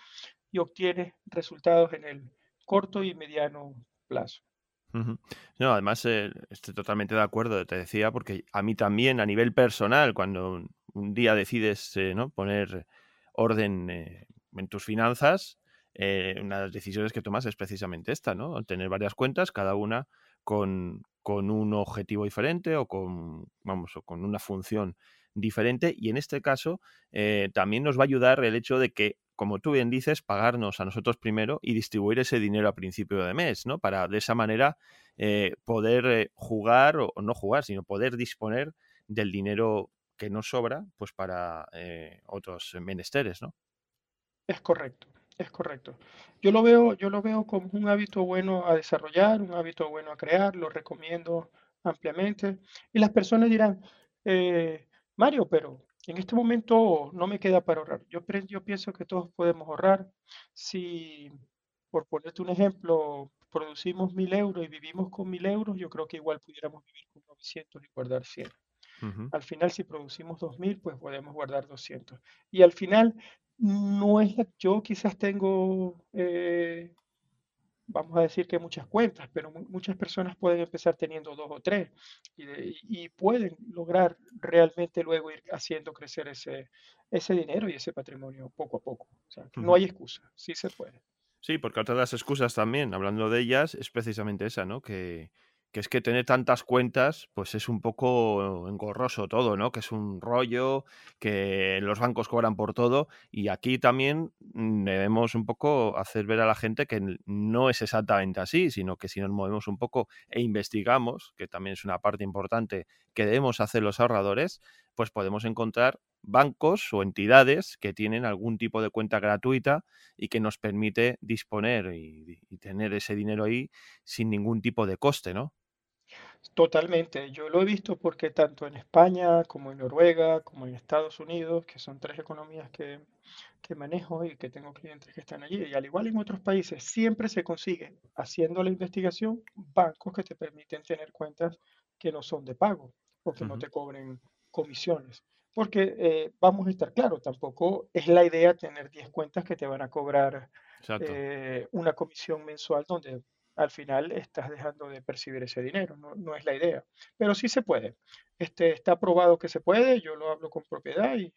y obtienes resultados en el corto y mediano plazo. No, además eh, estoy totalmente de acuerdo, te decía, porque a mí también a nivel personal, cuando un, día decides eh, ¿no? poner orden eh, en tus finanzas, una de las decisiones que tomas es precisamente esta, ¿no? Tener varias cuentas, cada una con, con un objetivo diferente o con, vamos, o con una función diferente. Y en este caso también nos va a ayudar el hecho de que como tú bien dices, pagarnos a nosotros primero y distribuir ese dinero a principio de mes, ¿no? Para de esa manera eh, poder eh, jugar o, no jugar, sino poder disponer del dinero que nos sobra, pues para eh, otros menesteres, ¿no? Es correcto, es correcto. Yo lo veo, yo lo veo como un hábito bueno a desarrollar, un hábito bueno a crear, lo recomiendo ampliamente. Y las personas dirán, Mario, pero en este momento no me queda para ahorrar. Yo, yo pienso que todos podemos ahorrar. Si, por ponerte un ejemplo, producimos mil euros y vivimos con mil euros, yo creo que igual pudiéramos vivir con 900 y guardar 100. Al final, si producimos 2000, pues podemos guardar 200. Y al final, no es, yo quizás tengo eh, vamos a decir que muchas cuentas, pero muchas personas pueden empezar teniendo dos o tres y, pueden lograr realmente luego ir haciendo crecer ese, ese dinero y ese patrimonio poco a poco. O sea, no hay excusa, sí se puede. Sí, porque otra de las excusas también, hablando de ellas, es precisamente esa, ¿no? Que, que es que tener tantas cuentas, pues es un poco engorroso todo, ¿no? Que es un rollo, que los bancos cobran por todo y aquí también debemos un poco hacer ver a la gente que no es exactamente así, sino que si nos movemos un poco e investigamos, que también es una parte importante que debemos hacer los ahorradores, pues podemos encontrar bancos o entidades que tienen algún tipo de cuenta gratuita y que nos permite disponer y, y tener ese dinero ahí sin ningún tipo de coste, ¿no? Totalmente, yo lo he visto porque tanto en España como en Noruega, como en Estados Unidos, que son tres economías que, que manejo y que tengo clientes que están allí, y al igual en otros países, siempre se consigue, haciendo la investigación, bancos que te permiten tener cuentas que no son de pago o que no te cobren comisiones. Porque eh, vamos a estar claros, tampoco es la idea tener 10 cuentas que te van a cobrar eh, una comisión mensual donde al final estás dejando de percibir ese dinero, no, es la idea. Pero sí se puede. Este, está probado que se puede, yo lo hablo con propiedad y,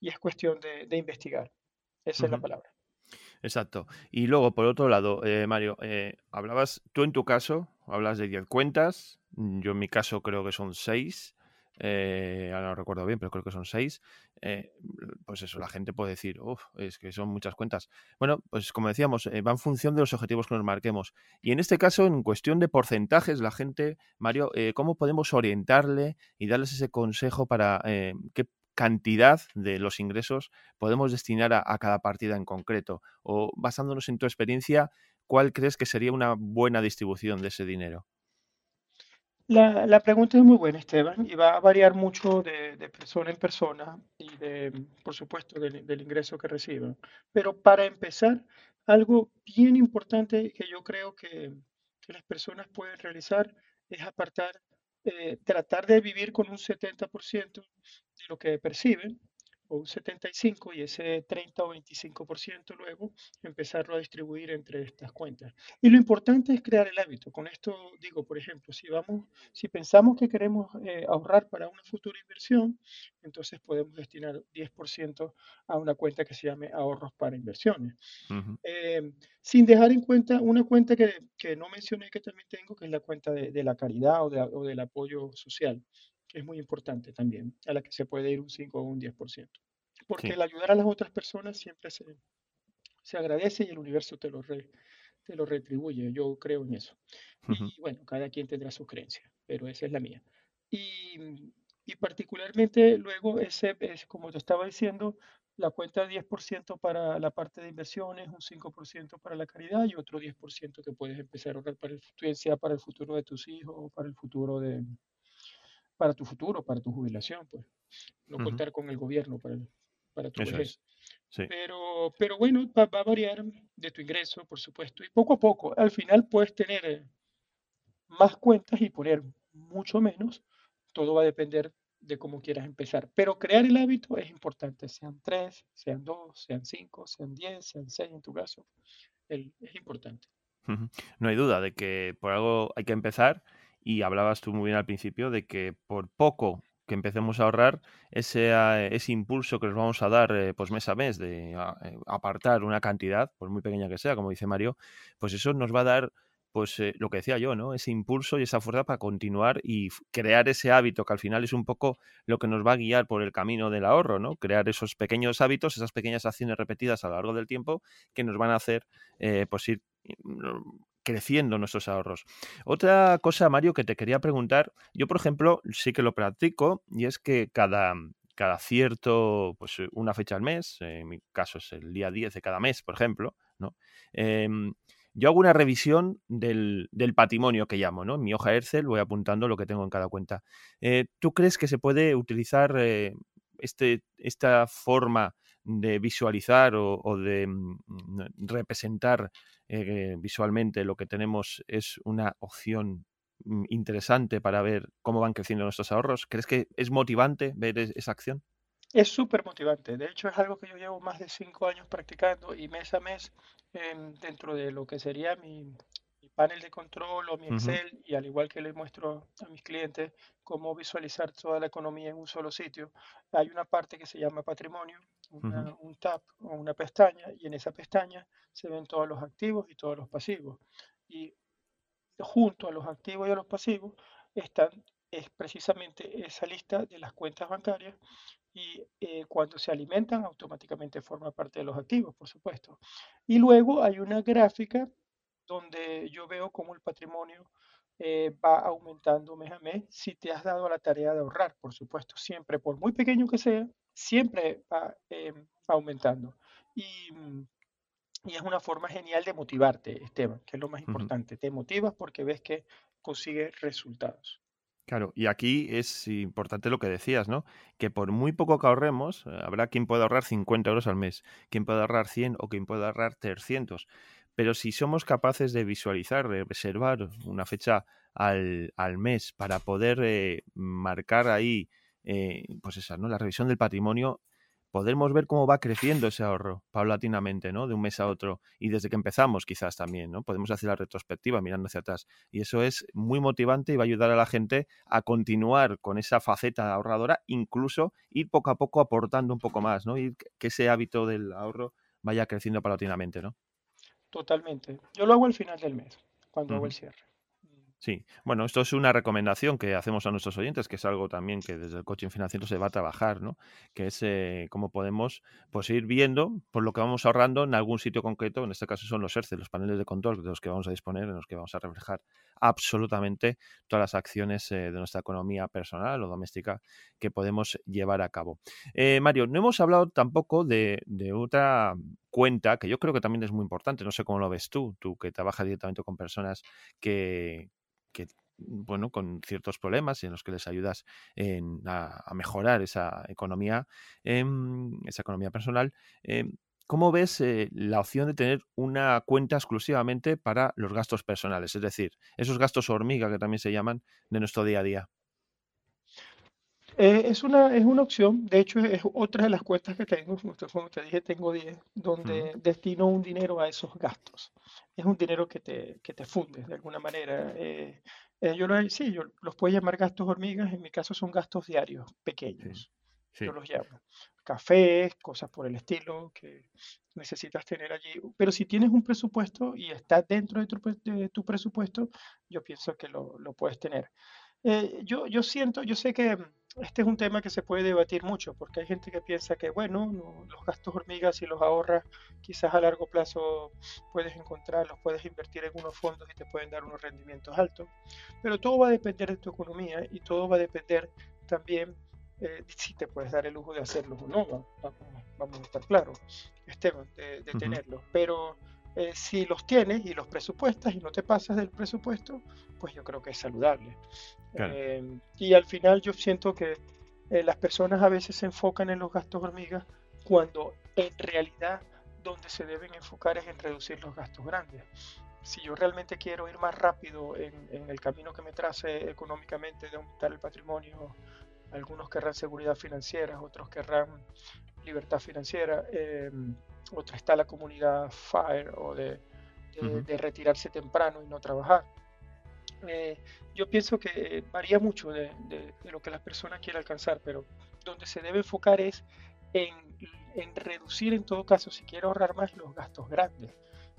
es cuestión de, investigar. Esa es la palabra. Exacto. Y luego, por otro lado, eh, Mario, eh, hablabas, tú en tu caso, hablas de 10 cuentas, yo en mi caso creo que son 6 eh, ahora no recuerdo bien, pero creo que son seis, eh, pues eso, la gente puede decir, uff, es que son muchas cuentas. Bueno, pues como decíamos, eh, va en función de los objetivos que nos marquemos. Y en este caso, en cuestión de porcentajes, la gente, Mario, ¿cómo podemos orientarle y darles ese consejo para qué cantidad de los ingresos podemos destinar a cada partida en concreto? O basándonos en tu experiencia, ¿cuál crees que sería una buena distribución de ese dinero? La, pregunta es muy buena, Esteban, y va a variar mucho de, persona en persona y, de, por supuesto, del, ingreso que reciban. Pero para empezar, algo bien importante que yo creo que, las personas pueden realizar es apartar, eh, tratar de vivir con un 70% de lo que perciben o un 75 y ese 30 o 25% luego empezarlo a distribuir entre estas cuentas. Y lo importante es crear el hábito. Con esto digo, por ejemplo, si vamos, si pensamos que queremos eh, ahorrar para una futura inversión, entonces podemos destinar 10% a una cuenta que se llame ahorros para inversiones. Eh, sin dejar en cuenta una cuenta que, que, no mencioné que también tengo, que es la cuenta de, de la caridad o, de, o del apoyo social que es muy importante también, a la que se puede ir un 5 o un 10%. Porque el ayudar a las otras personas siempre se, se agradece y el universo te lo, te lo retribuye. Yo creo en eso. Y bueno, cada quien tendrá su creencia, pero esa es la mía. Y, y particularmente luego, ese, es, como te estaba diciendo, la cuenta 10% para la parte de inversiones, un 5% para la caridad y otro 10% que puedes empezar a ahorrar para el sea para el futuro de tus hijos o para el futuro de, para tu futuro, para tu jubilación, pues. No contar con el gobierno para, para tu vejez. Pero, pero bueno, va, a variar de tu ingreso, por supuesto, y poco a poco. Al final puedes tener eh, más cuentas y poner mucho menos. Todo va a depender de cómo quieras empezar. Pero crear el hábito es importante, sean tres, sean dos, sean cinco, sean diez, sean seis en tu caso. es importante. No hay duda de que por algo hay que empezar y hablabas tú muy bien al principio de que por poco que empecemos a ahorrar ese, eh, ese impulso que nos vamos a dar eh, pues mes a mes de eh, apartar una cantidad, por muy pequeña que sea, como dice Mario, pues eso nos va a dar pues lo que decía yo, ¿no? Ese impulso y esa fuerza para continuar y crear ese hábito que al final es un poco lo que nos va a guiar por el camino del ahorro, ¿no? Crear esos pequeños hábitos, esas pequeñas acciones repetidas a lo largo del tiempo que nos van a hacer pues ir mm, creciendo nuestros ahorros. Otra cosa, Mario, que te quería preguntar, yo por ejemplo sí que lo practico y es que cada, cada cierto, pues eh, una fecha al mes, en mi caso es el día 10 de cada mes, por ejemplo, ¿no? Em, yo hago una revisión del, patrimonio que llamo, ¿no? En mi hoja Excel voy apuntando lo que tengo en cada cuenta. Eh, ¿Tú crees que se puede utilizar eh, este, esta forma de visualizar o, de mm, representar eh, visualmente lo que tenemos es una opción mm, interesante para ver cómo van creciendo nuestros ahorros. ¿Crees que es motivante ver esa acción? Es súper motivante. De hecho, es algo que yo llevo más de cinco años practicando y mes a mes em, dentro de lo que sería mi, panel de control o mi Excel y al igual que le muestro a mis clientes cómo visualizar toda la economía en un solo sitio, hay una parte que se llama patrimonio, un tab o una pestaña y en esa pestaña se ven todos los activos y todos los pasivos. Y junto a los activos y a los pasivos están es precisamente esa lista de las cuentas bancarias y eh, cuando se alimentan automáticamente forma parte de los activos, por supuesto. Y luego hay una gráfica donde yo veo cómo el patrimonio eh, va aumentando mes a mes si te has dado la tarea de ahorrar, por supuesto, siempre, por muy pequeño que sea, siempre va eh, aumentando. Y, y, es una forma genial de motivarte, Esteban, que es lo más importante. Te motivas porque ves que consigues resultados. Claro, y aquí es importante lo que decías, ¿no? Que por muy poco que ahorremos, eh, habrá quien pueda ahorrar 50 euros al mes, quien pueda ahorrar 100 o quien pueda ahorrar 300. Pero si somos capaces de visualizar, de reservar una fecha al, mes para poder eh, marcar ahí, eh, pues esa, ¿no? La revisión del patrimonio, podemos ver cómo va creciendo ese ahorro paulatinamente, ¿no? De un mes a otro. Y desde que empezamos, quizás también, ¿no? Podemos hacer la retrospectiva mirando hacia atrás. Y eso es muy motivante y va a ayudar a la gente a continuar con esa faceta ahorradora, incluso ir poco a poco aportando un poco más, ¿no? Y que ese hábito del ahorro vaya creciendo paulatinamente, ¿no? Totalmente. Yo lo hago al final del mes, cuando hago el cierre. Sí, bueno, esto es una recomendación que hacemos a nuestros oyentes, que es algo también que desde el coaching financiero se va a trabajar, ¿no? Que es eh, cómo podemos pues, ir viendo por lo que vamos ahorrando en algún sitio concreto, en este caso son los ERCE, los paneles de control de los que vamos a disponer, en los que vamos a reflejar absolutamente todas las acciones eh, de nuestra economía personal o doméstica que podemos llevar a cabo. Eh, Mario, no hemos hablado tampoco de, de otra cuenta que yo creo que también es muy importante, no sé cómo lo ves tú, tú que trabajas directamente con personas que, que bueno, con ciertos problemas en los que les ayudas a, mejorar esa economía, em, esa economía personal. Em, ¿Cómo ves eh, la opción de tener una cuenta exclusivamente para los gastos personales? Es decir, esos gastos hormiga que también se llaman de nuestro día a día. Eh, es, una, es una opción, de hecho es otra de las cuentas que tengo, como te dije, tengo 10, donde destino un dinero a esos gastos. Es un dinero que te, que te funde de alguna manera. Eh, eh, yo lo, sí, yo los puedo llamar gastos hormigas, en mi caso son gastos diarios, pequeños. Yo los llamo. Cafés, cosas por el estilo que necesitas tener allí. Pero si tienes un presupuesto y está dentro de tu, de tu presupuesto, yo pienso que lo, lo puedes tener. yo, yo siento, yo sé que este es un tema que se puede debatir mucho, porque hay gente que piensa que, bueno, los gastos hormigas, si los ahorras, quizás a largo plazo puedes encontrarlos, puedes invertir en unos fondos y te pueden dar unos rendimientos altos. Pero todo va a depender de tu economía y todo va a depender también eh, si te puedes dar el lujo de hacerlo o no. Vamos, a estar claros, Esteban, de, de tenerlos. Pero eh, si los tienes y los presupuestas y no te pasas del presupuesto, pues yo creo que es saludable. Eh, y al final yo siento que eh, las personas a veces se enfocan en los gastos hormigas cuando en realidad donde se deben enfocar es en reducir los gastos grandes. Si yo realmente quiero ir más rápido en, el camino que me trace económicamente de aumentar el patrimonio, algunos querrán seguridad financiera, otros querrán libertad financiera, eh, otra está la comunidad FIRE o de, retirarse temprano y no trabajar. Eh, yo pienso que varía mucho de, lo que la persona quiere alcanzar, pero donde se debe enfocar es en, reducir en todo caso, si quiero ahorrar más, los gastos grandes.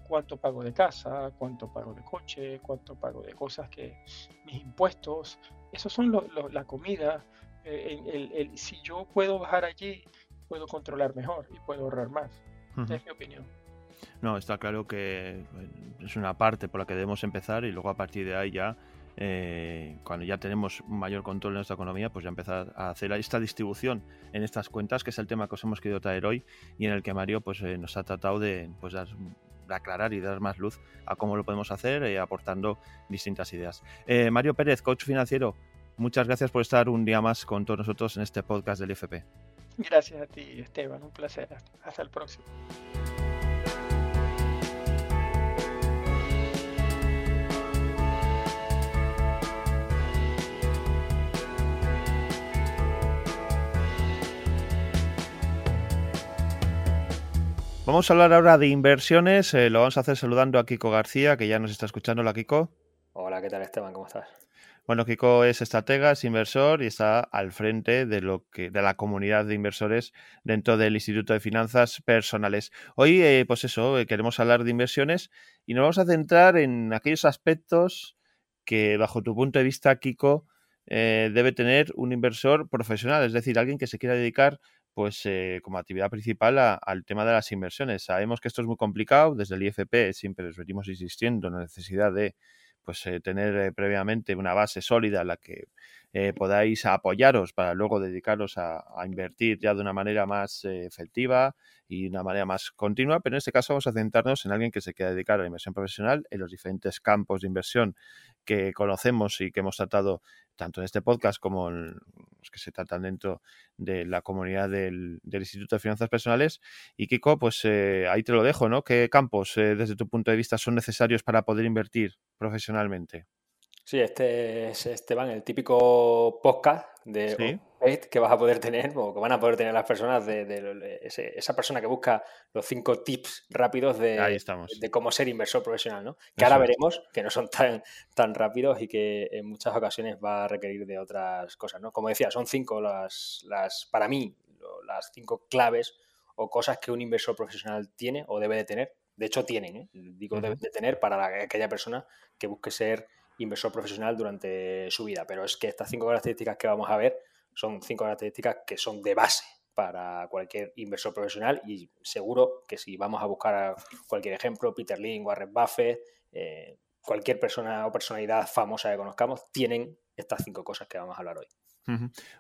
Cuánto pago de casa, cuánto pago de coche, cuánto pago de cosas que mis impuestos, esos son la comida. Eh, si yo puedo bajar allí, puedo controlar mejor y puedo ahorrar más. Es mi opinión. No, está claro que eh, es una parte por la que debemos empezar y luego a partir de ahí ya eh, cuando ya tenemos mayor control de nuestra economía, pues ya empezar a hacer esta distribución en estas cuentas, que es el tema que os hemos querido traer hoy y en el que Mario pues, eh, nos ha tratado de, pues, aclarar y dar más luz a cómo lo podemos hacer, eh, aportando distintas ideas. Mario Pérez, coach financiero, muchas gracias por estar un día más con todos nosotros en este podcast del IFP. Gracias a ti, Esteban, un placer. Hasta el próximo. Vamos a hablar ahora de inversiones. Eh, lo vamos a hacer saludando a Kiko García, que ya nos está escuchando. Hola, Kiko. Hola, ¿qué tal, Esteban? ¿Cómo estás? Bueno, Kiko es estratega, es inversor y está al frente de lo que de la comunidad de inversores dentro del Instituto de Finanzas Personales. Hoy, eh, pues eso, eh, queremos hablar de inversiones y nos vamos a centrar en aquellos aspectos que, bajo tu punto de vista, Kiko, debe tener un inversor profesional, es decir, alguien que se quiera dedicar pues eh, como actividad principal al tema de las inversiones. Sabemos que esto es muy complicado, desde el IFP siempre les venimos insistiendo en la necesidad de pues eh, tener eh, previamente una base sólida en la que podáis apoyaros para luego dedicaros a, invertir ya de una manera más efectiva y de una manera más continua, pero en este caso vamos a centrarnos en alguien que se quiera dedicar a la inversión profesional en los diferentes campos de inversión que conocemos y que hemos tratado tanto en este podcast como en los que se tratan dentro de la comunidad del, Instituto de Finanzas Personales. Y Kiko, pues eh, ahí te lo dejo, ¿no? ¿Qué campos, eh, desde tu punto de vista, son necesarios para poder invertir profesionalmente? Sí, este es Esteban, el típico podcast de que vas a poder tener o que van a poder tener las personas de, esa persona que busca los cinco tips rápidos de, de cómo ser inversor profesional, ¿no? Que ahora veremos que no son tan, tan rápidos y que en muchas ocasiones va a requerir de otras cosas, ¿no? Como decía, son cinco las, las para mí, las cinco claves o cosas que un inversor profesional tiene o debe de tener. De hecho, tienen, ¿eh? digo, debe de tener para aquella persona que busque ser inversor profesional durante su vida. Pero es que estas cinco características que vamos a ver son cinco características que son de base para cualquier inversor profesional y seguro que si vamos a buscar cualquier ejemplo, Peter Lynn, Warren Buffett, eh, cualquier persona o personalidad famosa que conozcamos, tienen estas cinco cosas que vamos a hablar hoy.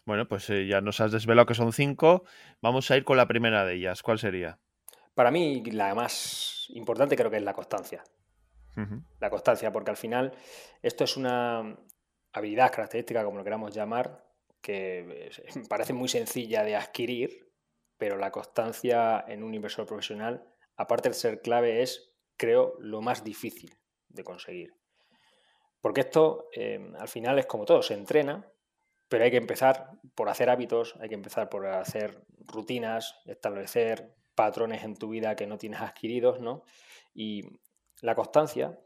Bueno, pues eh, ya nos has desvelado que son cinco. Vamos a ir con la primera de ellas. ¿Cuál sería? Para mí, la más importante creo que es la constancia. La constancia, porque al final esto es una habilidad característica, como lo queramos llamar, que parece muy sencilla de adquirir, pero la constancia en un inversor profesional, aparte de ser clave, es, creo, lo más difícil de conseguir. Porque esto em, al final es como todo, se entrena, pero hay que empezar por hacer hábitos, hay que empezar por hacer rutinas, establecer patrones en tu vida que no tienes adquiridos, ¿no? Y la constancia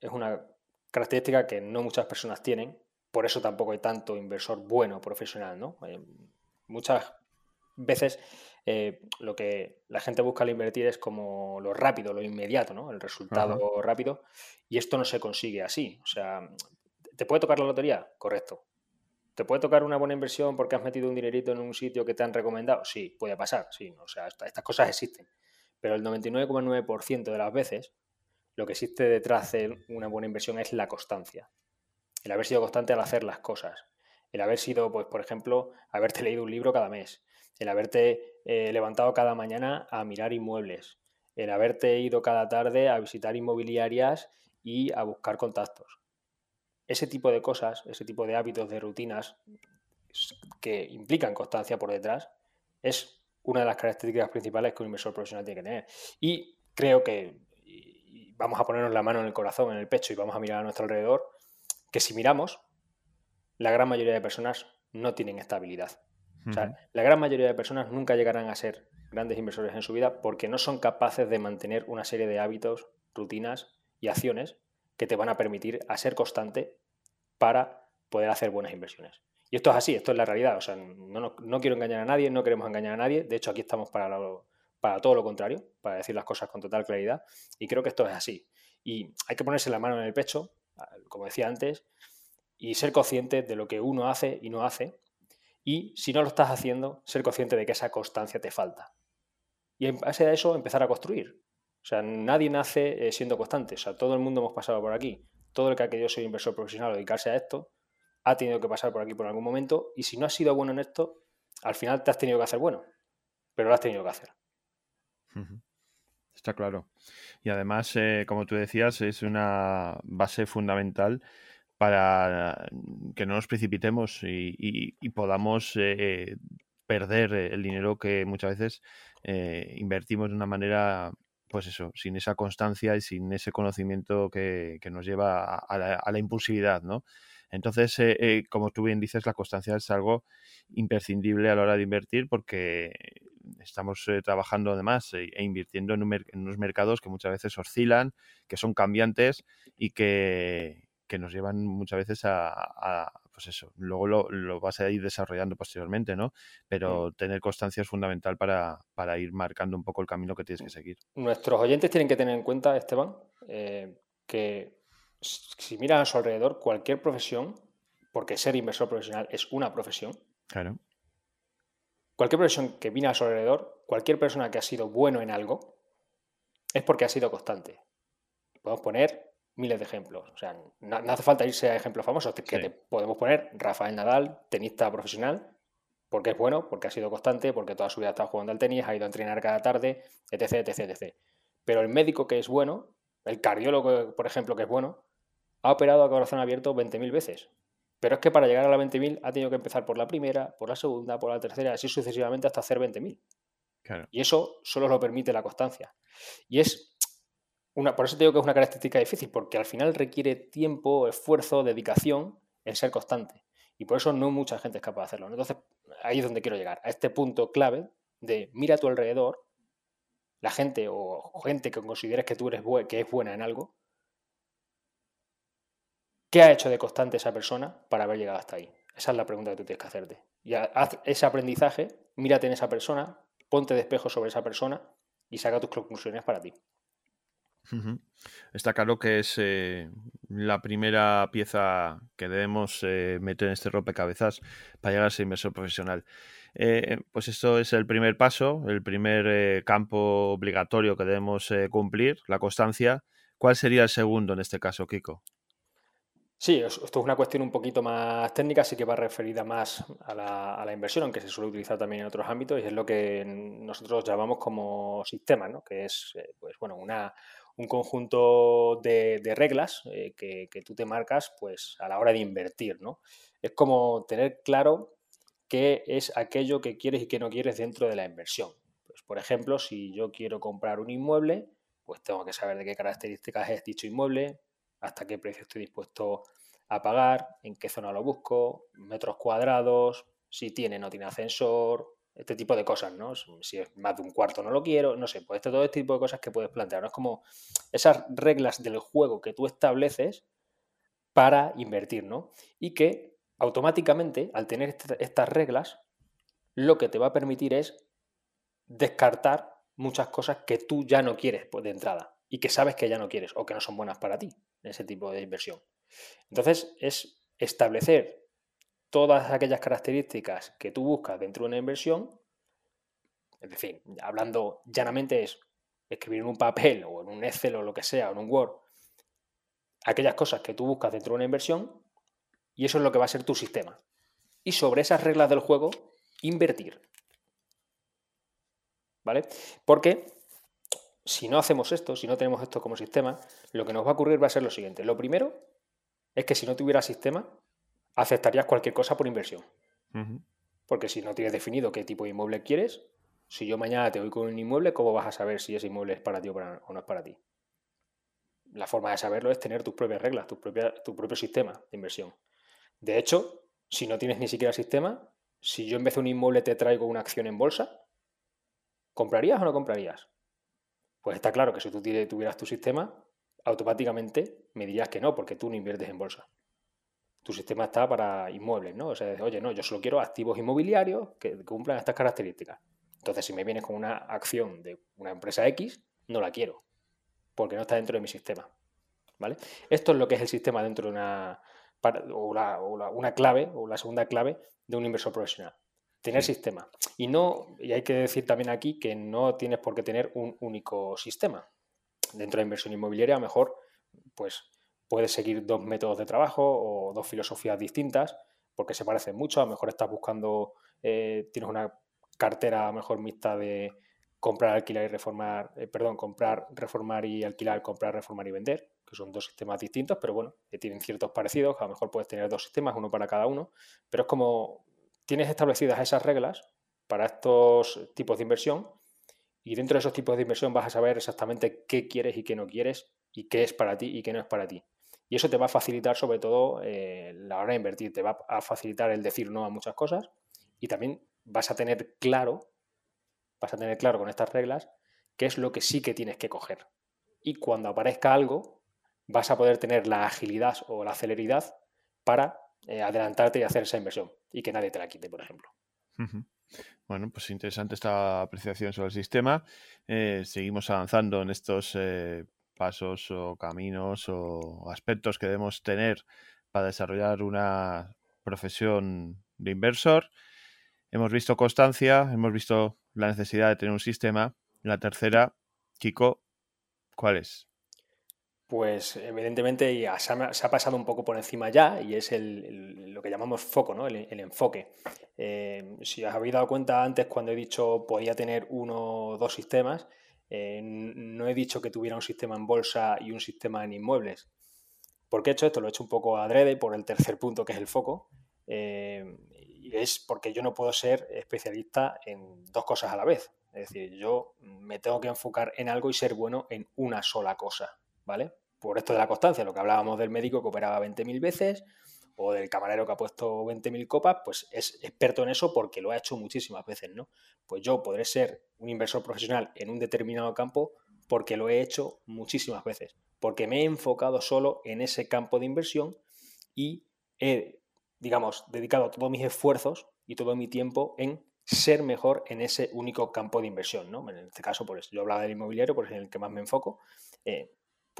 es una característica que no muchas personas tienen, por eso tampoco hay tanto inversor bueno profesional, ¿no? muchas veces eh, lo que la gente busca al invertir es como lo rápido, lo inmediato, ¿no? El resultado rápido. Y esto no se consigue así. O sea, ¿te puede tocar la lotería? Correcto. ¿Te puede tocar una buena inversión porque has metido un dinerito en un sitio que te han recomendado? Sí, puede pasar, sí. O sea, estas cosas existen. Pero el 99,9% de las veces lo que existe detrás de una buena inversión es la constancia. El haber sido constante al hacer las cosas. El haber sido, pues, por ejemplo, haberte leído un libro cada mes. El haberte eh, levantado cada mañana a mirar inmuebles. El haberte ido cada tarde a visitar inmobiliarias y a buscar contactos. Ese tipo de cosas, ese tipo de hábitos, de rutinas que implican constancia por detrás, es una de las características principales que un inversor profesional tiene que tener. Y creo que vamos a ponernos la mano en el corazón, en el pecho y vamos a mirar a nuestro alrededor, que si miramos, la gran mayoría de personas no tienen estabilidad. O sea, la gran mayoría de personas nunca llegarán a ser grandes inversores en su vida porque no son capaces de mantener una serie de hábitos, rutinas y acciones que te van a permitir a ser constante para poder hacer buenas inversiones. Y esto es así, esto es la realidad. O sea, no, no quiero engañar a nadie, no queremos engañar a nadie. De hecho, aquí estamos para, para todo lo contrario, para decir las cosas con total claridad. Y creo que esto es así. Y hay que ponerse la mano en el pecho, como decía antes, y ser consciente de lo que uno hace y no hace. Y si no lo estás haciendo, ser consciente de que esa constancia te falta. Y en base a eso, empezar a construir. O sea, nadie nace eh, siendo constante. O sea, todo el mundo hemos pasado por aquí. Todo el que ha querido ser inversor profesional o dedicarse a esto, ha tenido que pasar por aquí por algún momento. Y si no has sido bueno en esto, al final te has tenido que hacer bueno. Pero lo has tenido que hacer. Está claro. Y además, eh, como tú decías, es una base fundamental para que no nos precipitemos y, podamos eh, perder el dinero que muchas veces eh, invertimos de una manera, pues eso, sin esa constancia y sin ese conocimiento que, nos lleva a, la, impulsividad, ¿no? Entonces, eh, como tú bien dices, la constancia es algo imprescindible a la hora de invertir porque estamos trabajando además e, e invirtiendo en, unos mercados que muchas veces oscilan, que son cambiantes y que, que nos llevan muchas veces a, pues eso, luego lo, vas a ir desarrollando posteriormente, ¿no? Pero tener constancia es fundamental para, ir marcando un poco el camino que tienes que seguir. Nuestros oyentes tienen que tener en cuenta, Esteban, eh, que si miran a su alrededor, cualquier profesión, porque ser inversor profesional es una profesión. Claro. Cualquier profesión que mira a su alrededor, cualquier persona que ha sido bueno en algo, es porque ha sido constante. Podemos poner miles de ejemplos. O sea, no, hace falta irse a ejemplos famosos, que te podemos poner Rafael Nadal, tenista profesional, porque es bueno, porque ha sido constante, porque toda su vida ha estado jugando al tenis, ha ido a entrenar cada tarde, etc, etc, etc. Pero el médico que es bueno, el cardiólogo, por ejemplo, que es bueno, ha operado a corazón abierto 20.000 veces. Pero es que para llegar a la 20.000 ha tenido que empezar por la primera, por la segunda, por la tercera, así sucesivamente hasta hacer 20.000. Y eso solo lo permite la constancia. Y es por eso te digo que es una característica difícil, porque al final requiere tiempo, esfuerzo, dedicación en ser constante. Y por eso no mucha gente es capaz de hacerlo. Entonces, ahí es donde quiero llegar, a este punto clave de mira a tu alrededor, la gente o gente que consideres que tú eres que es buena en algo, ¿qué ha hecho de constante esa persona para haber llegado hasta ahí? Esa es la pregunta que tú tienes que hacerte. Y haz ese aprendizaje, mírate en esa persona, ponte de espejo sobre esa persona y saca tus conclusiones para ti. Está claro que es eh, la primera pieza que debemos eh, meter en este rompecabezas para llegar a ser inversor profesional. Eh, pues esto es el primer paso, el primer campo obligatorio que debemos cumplir, la constancia. ¿Cuál sería el segundo en este caso, Kiko? Sí, esto es una cuestión un poquito más técnica, sí que va referida más a la, a la, inversión, aunque se suele utilizar también en otros ámbitos, y es lo que nosotros llamamos como sistema, ¿no? que es pues, bueno, una, un conjunto de, reglas eh, que, tú te marcas pues, a la hora de invertir. ¿no? Es como tener claro qué es aquello que quieres y qué no quieres dentro de la inversión. Pues, por ejemplo, si yo quiero comprar un inmueble, pues tengo que saber de qué características es dicho inmueble, hasta qué precio estoy dispuesto a pagar, en qué zona lo busco, metros cuadrados, si tiene o no tiene ascensor, este tipo de cosas, ¿no? Si es más de un cuarto no lo quiero, no sé, pues este, todo este tipo de cosas que puedes plantear, ¿no? Es como esas reglas del juego que tú estableces para invertir, ¿no? Y que automáticamente, al tener estas reglas, lo que te va a permitir es descartar muchas cosas que tú ya no quieres pues, de entrada y que sabes que ya no quieres o que no son buenas para ti ese tipo de inversión. Entonces, es establecer todas aquellas características que tú buscas dentro de una inversión, es decir, hablando llanamente es escribir en un papel o en un Excel o lo que sea, o en un Word, aquellas cosas que tú buscas dentro de una inversión y eso es lo que va a ser tu sistema. Y sobre esas reglas del juego, invertir. ¿Vale? Porque si no hacemos esto, si no tenemos esto como sistema, lo que nos va a ocurrir va a ser lo siguiente. Lo primero es que si no tuviera sistema, aceptarías cualquier cosa por inversión. Porque si no tienes definido qué tipo de inmueble quieres, Si yo mañana te voy con un inmueble, ¿cómo vas a saber si ese inmueble es para ti o, no es para ti? La forma de saberlo es tener tus propias reglas, tu, tu propio sistema de inversión. De hecho, si no tienes ni siquiera sistema, si yo en vez de un inmueble te traigo una acción en bolsa, ¿comprarías o no comprarías? Pues está claro que si tú tuvieras tu sistema, automáticamente me dirías que no, porque tú no inviertes en bolsa. Tu sistema está para inmuebles, ¿no? O sea, oye, no, yo solo quiero activos inmobiliarios que cumplan estas características. Entonces, si me vienes con una acción de una empresa X, no la quiero, porque no está dentro de mi sistema. ¿Vale? Esto es lo que es el sistema dentro de una, o, una clave, o la segunda clave de un inversor profesional. Tener sistema. Y no, y hay que decir también aquí que no tienes por qué tener un único sistema. Dentro de inversión inmobiliaria, a lo mejor, pues puedes seguir dos métodos de trabajo o dos filosofías distintas, porque se parecen mucho. A lo mejor estás buscando, eh, tienes una cartera mejor mixta de comprar, alquilar y reformar, eh, perdón, comprar, reformar y alquilar, comprar, reformar y vender, que son dos sistemas distintos, pero bueno, que tienen ciertos parecidos, a lo mejor puedes tener dos sistemas, uno para cada uno, pero es como tienes establecidas esas reglas para estos tipos de inversión y dentro de esos tipos de inversión vas a saber exactamente qué quieres y qué no quieres y qué es para ti y qué no es para ti. Y eso te va a facilitar sobre todo eh, la hora de invertir, te va a facilitar el decir no a muchas cosas y también vas a tener claro, vas a tener claro con estas reglas qué es lo que sí que tienes que coger. Y cuando aparezca algo, vas a poder tener la agilidad o la celeridad para eh, adelantarte y hacer esa inversión y que nadie te la quite, por ejemplo. Bueno, pues interesante esta apreciación sobre el sistema. Eh, seguimos avanzando en estos eh, pasos o caminos o aspectos que debemos tener para desarrollar una profesión de inversor. Hemos visto constancia, hemos visto la necesidad de tener un sistema. La tercera, Kiko, ¿cuál es? Pues evidentemente se ha, pasado un poco por encima ya y es lo que llamamos foco, ¿no? el, enfoque. Eh, si os habéis dado cuenta antes cuando he dicho podía tener uno o dos sistemas, eh, no he dicho que tuviera un sistema en bolsa y un sistema en inmuebles. ¿Por qué he hecho esto? Lo he hecho un poco adrede por el tercer punto que es el foco. Eh, y es porque yo no puedo ser especialista en dos cosas a la vez. Es decir, yo me tengo que enfocar en algo y ser bueno en una sola cosa. ¿Vale? por esto de la constancia, lo que hablábamos del médico que operaba 20.000 veces o del camarero que ha puesto 20.000 copas, pues es experto en eso porque lo ha hecho muchísimas veces, ¿no? Pues yo podré ser un inversor profesional en un determinado campo porque lo he hecho muchísimas veces, porque me he enfocado solo en ese campo de inversión y he, digamos, dedicado todos mis esfuerzos y todo mi tiempo en ser mejor en ese único campo de inversión, ¿no? En este caso, por eso yo hablaba del inmobiliario, por es en el que más me enfoco. Eh,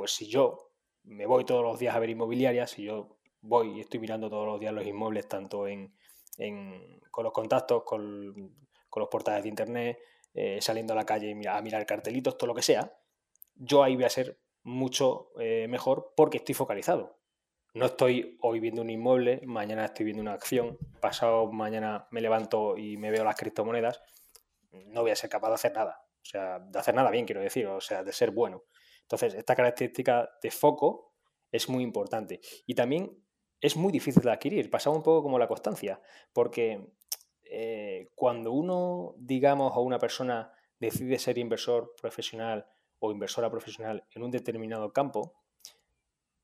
pues si yo me voy todos los días a ver inmobiliarias, si yo voy y estoy mirando todos los días los inmuebles, tanto en, con los contactos, con, los portales de internet, eh, saliendo a la calle a mirar cartelitos, todo lo que sea, yo ahí voy a ser mucho eh, mejor porque estoy focalizado. No estoy hoy viendo un inmueble, mañana estoy viendo una acción, pasado mañana me levanto y me veo las criptomonedas, no voy a ser capaz de hacer nada. O sea, de hacer nada bien, quiero decir, o sea, de ser bueno. Entonces, esta característica de foco es muy importante. Y también es muy difícil de adquirir. Pasa un poco como la constancia, porque eh, cuando uno, digamos, o una persona decide ser inversor profesional o inversora profesional en un determinado campo,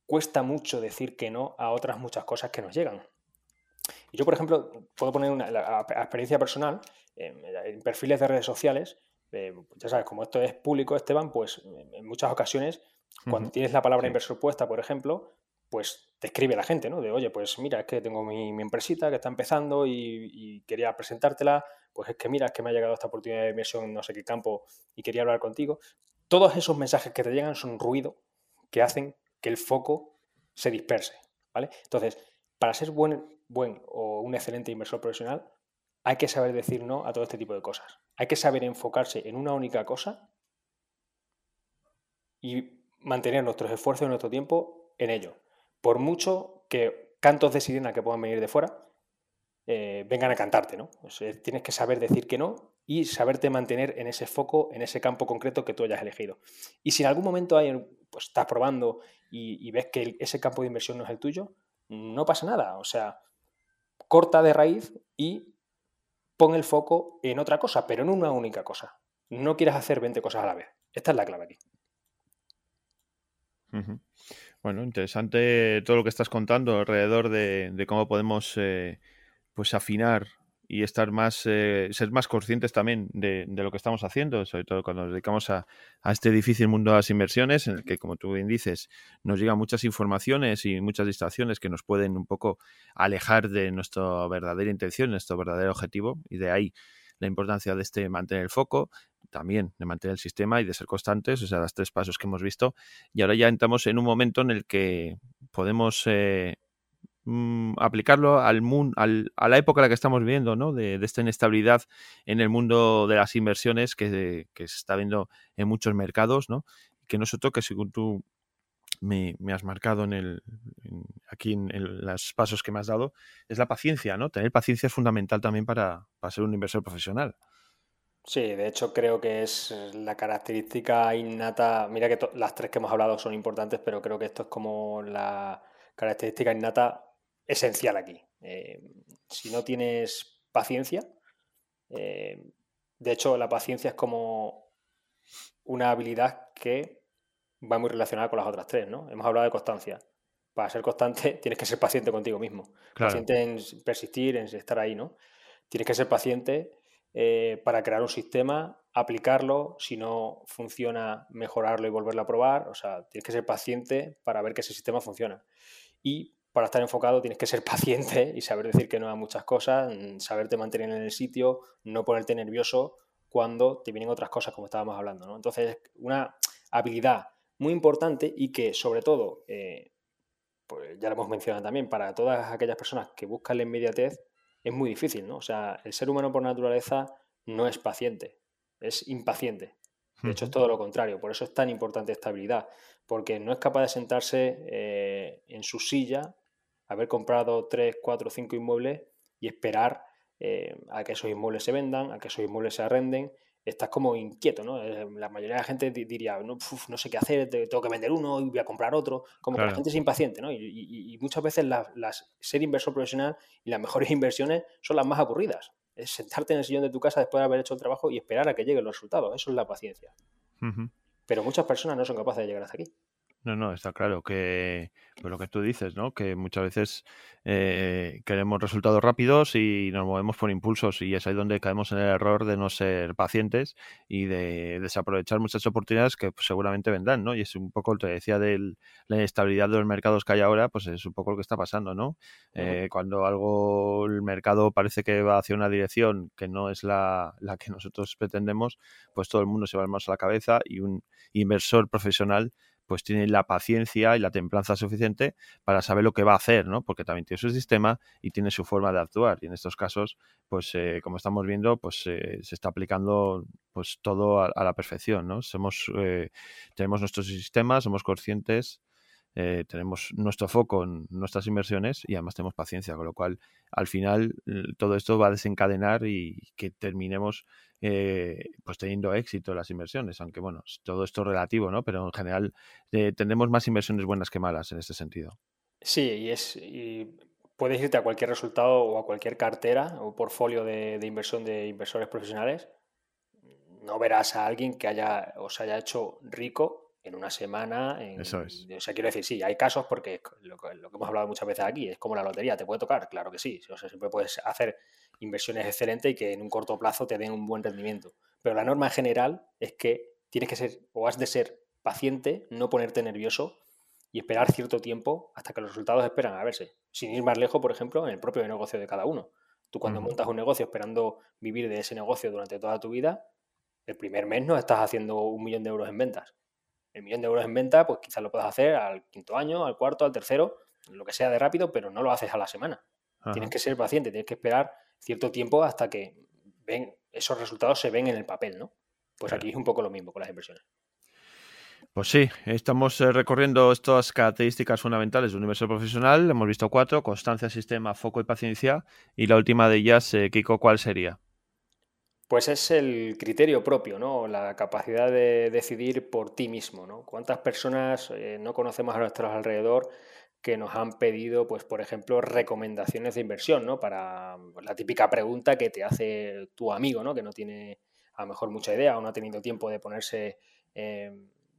cuesta mucho decir que no a otras muchas cosas que nos llegan. Y yo, por ejemplo, puedo poner una experiencia personal en perfiles de redes sociales eh, ya sabes, como esto es público, Esteban, pues en muchas ocasiones, cuando tienes la palabra inversor puesta, por ejemplo, pues te escribe la gente, ¿no? De, oye, pues mira, es que tengo mi, empresita que está empezando y, quería presentártela, pues es que mira, es que me ha llegado esta oportunidad de inversión en no sé qué campo y quería hablar contigo. Todos esos mensajes que te llegan son ruido que hacen que el foco se disperse, ¿vale? Entonces, para ser buen, buen o un excelente inversor profesional, hay que saber decir no a todo este tipo de cosas. Hay que saber enfocarse en una única cosa y mantener nuestros esfuerzos y nuestro tiempo en ello. Por mucho que cantos de sirena que puedan venir de fuera eh, vengan a cantarte, ¿no? tienes que saber decir que no y saberte mantener en ese foco, en ese campo concreto que tú hayas elegido. Y si en algún momento hay, pues, estás probando y ves que ese campo de inversión no es el tuyo, no pasa nada. O sea, corta de raíz y pon el foco en otra cosa, pero en una única cosa. No quieras hacer 20 cosas a la vez. Esta es la clave aquí. Bueno, interesante todo lo que estás contando alrededor de, cómo podemos eh, pues afinar y estar más, eh, ser más conscientes también de, lo que estamos haciendo, sobre todo cuando nos dedicamos a, este difícil mundo de las inversiones, en el que, como tú bien dices, nos llegan muchas informaciones y muchas distracciones que nos pueden un poco alejar de nuestra verdadera intención, nuestro verdadero objetivo, y de ahí la importancia de este mantener el foco, también de mantener el sistema y de ser constantes, o sea, los tres pasos que hemos visto. Y ahora ya entramos en un momento en el que podemos eh, Mm, aplicarlo al, mundo, a la época en la que estamos viviendo, ¿no? De, esta inestabilidad en el mundo de las inversiones que, se está viendo en muchos mercados, ¿no? Que nosotros, que según tú me, has marcado en el, aquí en, los pasos que me has dado, es la paciencia, ¿no? Tener paciencia es fundamental también para, ser un inversor profesional. Sí, de hecho creo que es la característica innata. Mira que las tres que hemos hablado son importantes, pero creo que esto es como la característica innata esencial aquí. Eh, si no tienes paciencia, eh, de hecho la paciencia es como una habilidad que va muy relacionada con las otras tres, ¿no? Hemos hablado de constancia. Para ser constante tienes que ser paciente contigo mismo. Paciente en persistir, en estar ahí, ¿no? Tienes que ser paciente eh, para crear un sistema, aplicarlo, si no funciona, mejorarlo y volverlo a probar. O sea, tienes que ser paciente para ver que ese sistema funciona. Y para estar enfocado tienes que ser paciente y saber decir que no a muchas cosas, mm, saberte mantener en el sitio, no ponerte nervioso cuando te vienen otras cosas, como estábamos hablando. ¿no? Entonces, una habilidad muy importante y que, sobre todo, eh, pues ya lo hemos mencionado también, para todas aquellas personas que buscan la inmediatez, es muy difícil, ¿no? O sea, el ser humano por naturaleza no es paciente, es impaciente. De hecho, es todo lo contrario. Por eso es tan importante esta habilidad, porque no es capaz de sentarse eh, en su silla haber comprado 3, 4, 5 inmuebles y esperar eh, a que esos inmuebles se vendan, a que esos inmuebles se arrenden, estás como inquieto, ¿no? Eh, la mayoría de la gente diría, no, no sé qué hacer, tengo que vender uno y voy a comprar otro, como que la gente es impaciente, ¿no? Y, muchas veces las, ser inversor profesional y las mejores inversiones son las más aburridas. Es sentarte en el sillón de tu casa después de haber hecho el trabajo y esperar a que lleguen los resultados. Eso es la paciencia. Pero muchas personas no son capaces de llegar hasta aquí. No, no, está claro que pues lo que tú dices, ¿no? Que muchas veces eh, queremos resultados rápidos y nos movemos por impulsos y es ahí donde caemos en el error de no ser pacientes y de desaprovechar muchas oportunidades que pues, seguramente vendrán, ¿no? Y es un poco, te decía, de la inestabilidad de los mercados que hay ahora, pues es un poco lo que está pasando, ¿no? Eh, cuando algo, el mercado parece que va hacia una dirección que no es la, la que nosotros pretendemos, pues todo el mundo se va más a la cabeza y un inversor profesional pues tiene la paciencia y la templanza suficiente para saber lo que va a hacer, ¿no? Porque también tiene su sistema y tiene su forma de actuar. Y en estos casos, pues eh, como estamos viendo, pues eh, se está aplicando pues todo a, la perfección, ¿no? Somos, eh, tenemos nuestros sistemas, somos conscientes eh, tenemos nuestro foco en nuestras inversiones y además tenemos paciencia, con lo cual al final todo esto va a desencadenar y que terminemos eh, pues teniendo éxito las inversiones, aunque bueno, todo esto es relativo, ¿no? Pero en general eh, tendremos más inversiones buenas que malas en este sentido. Sí, y es puedes irte a cualquier resultado o a cualquier cartera o portfolio de, de inversión de inversores profesionales. No verás a alguien que haya os haya hecho rico en una semana. Eso es. O sea, quiero decir, sí, hay casos porque lo, que hemos hablado muchas veces aquí es como la lotería, ¿te puede tocar? Claro que sí. O sea, siempre puedes hacer inversiones excelentes y que en un corto plazo te den un buen rendimiento. Pero la norma general es que tienes que ser o has de ser paciente, no ponerte nervioso y esperar cierto tiempo hasta que los resultados esperan a verse. Sin ir más lejos, por ejemplo, en el propio negocio de cada uno. Tú cuando montas un negocio esperando vivir de ese negocio durante toda tu vida, el primer mes no estás haciendo un millón de euros en ventas el millón de euros en venta, pues quizás lo puedas hacer al quinto año, al cuarto, al tercero, lo que sea de rápido, pero no lo haces a la semana. Tienes que ser paciente, tienes que esperar cierto tiempo hasta que ven, esos resultados se ven en el papel, ¿no? Pues aquí es un poco lo mismo con las inversiones. Pues sí, estamos eh, recorriendo estas características fundamentales de un universo profesional. Hemos visto cuatro, constancia, sistema, foco y paciencia. Y la última de ellas, eh, Kiko, ¿cuál sería? Pues es el criterio propio, ¿no? La capacidad de decidir por ti mismo, ¿no? ¿Cuántas personas eh, no conocemos a nuestro alrededor que nos han pedido, pues, por ejemplo, recomendaciones de inversión, ¿no? Para pues, la típica pregunta que te hace tu amigo, ¿no? Que no tiene a lo mejor mucha idea o no ha tenido tiempo de ponerse eh,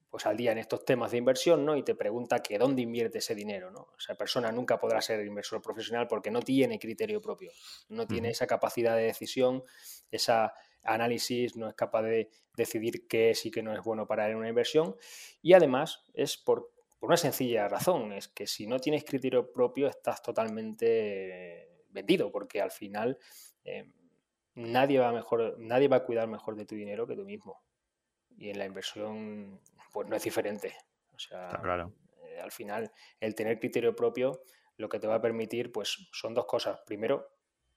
pues al día en estos temas de inversión, ¿no? Y te pregunta que dónde invierte ese dinero, ¿no? Esa persona nunca podrá ser inversor profesional porque no tiene criterio propio, no tiene esa capacidad de decisión, esa análisis, no es capaz de decidir qué es y qué no es bueno para él una inversión. Y además es por, una sencilla razón, es que si no tienes criterio propio estás totalmente vendido, porque al final eh, nadie, va mejor, nadie va a cuidar mejor de tu dinero que tú mismo. Y en la inversión, pues no es diferente. O sea, claro. Eh, al final, el tener criterio propio lo que te va a permitir, pues son dos cosas. Primero,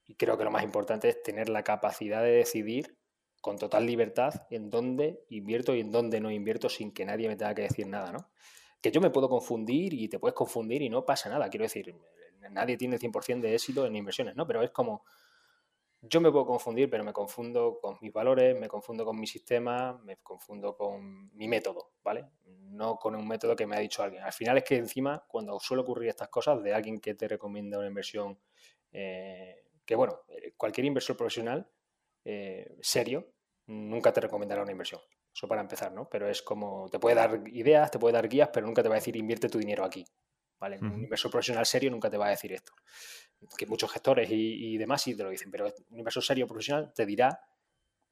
y creo que lo más importante es tener la capacidad de decidir con total libertad en dónde invierto y en dónde no invierto sin que nadie me tenga que decir nada, ¿no? Que yo me puedo confundir y te puedes confundir y no pasa nada. Quiero decir, nadie tiene el 100% de éxito en inversiones, ¿no? Pero es como, yo me puedo confundir, pero me confundo con mis valores, me confundo con mi sistema, me confundo con mi método, ¿vale? No con un método que me ha dicho alguien. Al final es que encima, cuando suele ocurrir estas cosas de alguien que te recomienda una inversión, eh, que bueno, eh, cualquier inversor profesional eh, serio nunca te recomendará una inversión. Eso para empezar, ¿no? Pero es como, te puede dar ideas, te puede dar guías, pero nunca te va a decir invierte tu dinero aquí. ¿Vale? Un inversor profesional serio nunca te va a decir esto que muchos gestores y, demás sí te lo dicen, pero un inversor serio profesional te dirá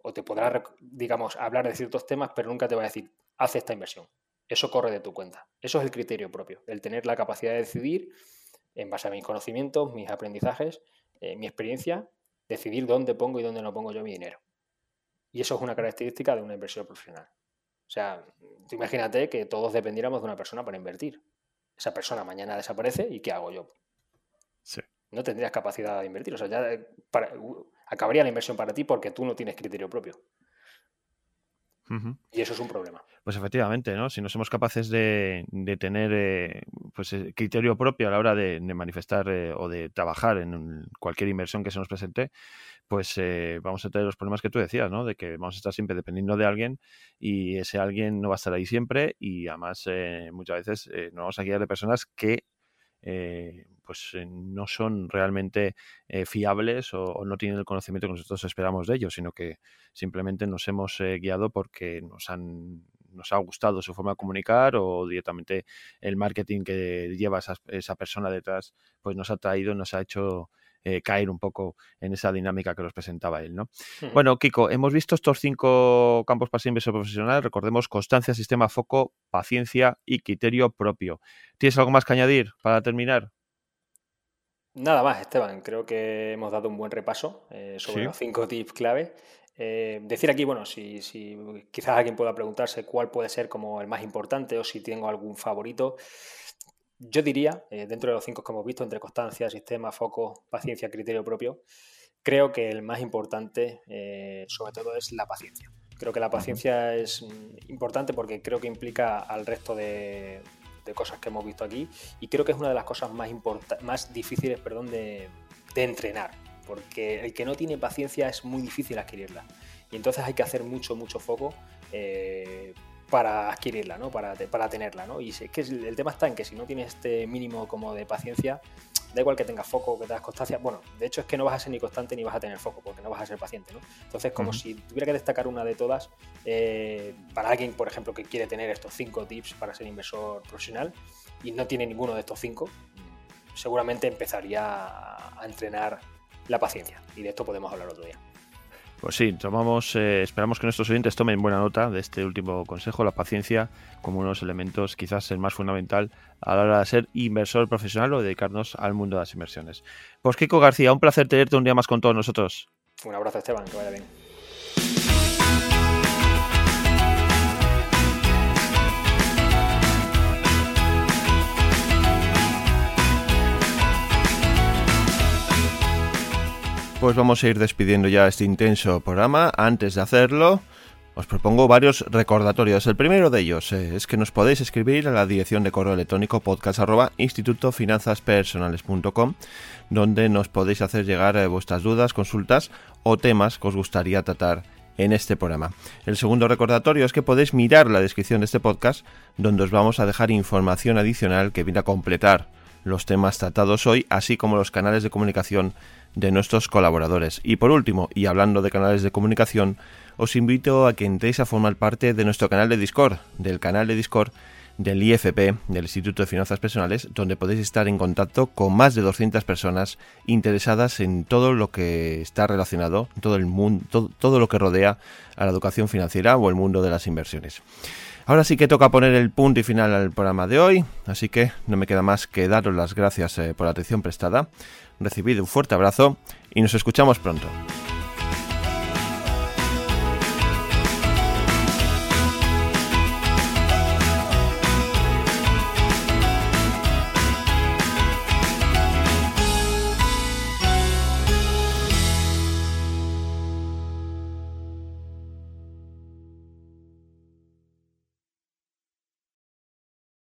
o te podrá, digamos, hablar de ciertos temas, pero nunca te va a decir, haz esta inversión. Eso corre de tu cuenta. Eso es el criterio propio, el tener la capacidad de decidir en base a mis conocimientos, mis aprendizajes, eh, mi experiencia, decidir dónde pongo y dónde no pongo yo mi dinero. Y eso es una característica de una inversión profesional. O sea, tú imagínate que todos dependiéramos de una persona para invertir. Esa persona mañana desaparece y ¿qué hago yo? Sí no tendrías capacidad de invertir. O sea, ya eh, acabaría la inversión para ti porque tú no tienes criterio propio. Y eso es un problema. Pues efectivamente, ¿no? Si no somos capaces de, tener eh, pues, eh, criterio propio a la hora de, manifestar o de trabajar en cualquier inversión que se nos presente, pues vamos a tener los problemas que tú decías, ¿no? De que vamos a estar siempre dependiendo de alguien y ese alguien no va a estar ahí siempre y además muchas veces no vamos a guiar de personas que pues eh, no son realmente eh, fiables o, no tienen el conocimiento que nosotros esperamos de ellos, sino que simplemente nos hemos guiado porque nos han nos ha gustado su forma de comunicar o directamente el marketing que lleva esa, esa persona detrás, pues nos ha traído, nos ha hecho eh, caer un poco en esa dinámica que nos presentaba él. ¿no? Bueno, Kiko, hemos visto estos cinco campos para ser inversor profesional. Recordemos constancia, sistema, foco, paciencia y criterio propio. ¿Tienes algo más que añadir para terminar? Nada más, Esteban. Creo que hemos dado un buen repaso eh, sobre los cinco tips clave. Eh, decir aquí, bueno, si, si, quizás alguien pueda preguntarse cuál puede ser como el más importante o si tengo algún favorito. Yo diría, eh, dentro de los cinco que hemos visto, entre constancia, sistema, foco, paciencia, criterio propio, creo que el más importante, sobre todo, es la paciencia. Creo que la paciencia es mm, importante porque creo que implica al resto de, cosas que hemos visto aquí y creo que es una de las cosas más, más difíciles perdón, de, entrenar, porque el que no tiene paciencia es muy difícil adquirirla. Y entonces hay que hacer mucho, mucho foco eh, para adquirirla, ¿no? Para, para tenerla, ¿no? Y es que el tema está en que si no tienes este mínimo como de paciencia, da igual que tengas foco o que tengas constancia, bueno, de hecho es que no vas a ser ni constante ni vas a tener foco, porque no vas a ser paciente, ¿no? Entonces, como si tuviera que destacar una de todas, eh, para alguien, por ejemplo, que quiere tener estos cinco tips para ser inversor profesional y no tiene ninguno de estos cinco, seguramente empezaría a entrenar la paciencia. Y de esto podemos hablar otro día. Pues sí, tomamos, eh, esperamos que nuestros oyentes tomen buena nota de este último consejo, la paciencia, como uno de los elementos quizás el más fundamental a la hora de ser inversor profesional o dedicarnos al mundo de las inversiones. Pues Kiko García, un placer tenerte un día más con todos nosotros. Un abrazo Esteban, que vaya bien. Pues vamos a ir despidiendo ya este intenso programa. Antes de hacerlo, os propongo varios recordatorios. El primero de ellos eh, es que nos podéis escribir a la dirección de correo electrónico podcast donde nos podéis hacer llegar eh, vuestras dudas, consultas o temas que os gustaría tratar en este programa. El segundo recordatorio es que podéis mirar la descripción de este podcast, donde os vamos a dejar información adicional que viene a completar los temas tratados hoy, así como los canales de comunicación de nuestros colaboradores. Y por último, y hablando de canales de comunicación, os invito a que entréis a formar parte de nuestro canal de Discord, del canal de Discord del IFP, del Instituto de Finanzas Personales, donde podéis estar en contacto con más de 200 personas interesadas en todo lo que está relacionado, todo el mundo, todo, lo que rodea a la educación financiera o el mundo de las inversiones. Ahora sí que toca poner el punto y final al programa de hoy, así que no me queda más que daros las gracias eh, por la atención prestada. Recibid un fuerte abrazo y nos escuchamos pronto.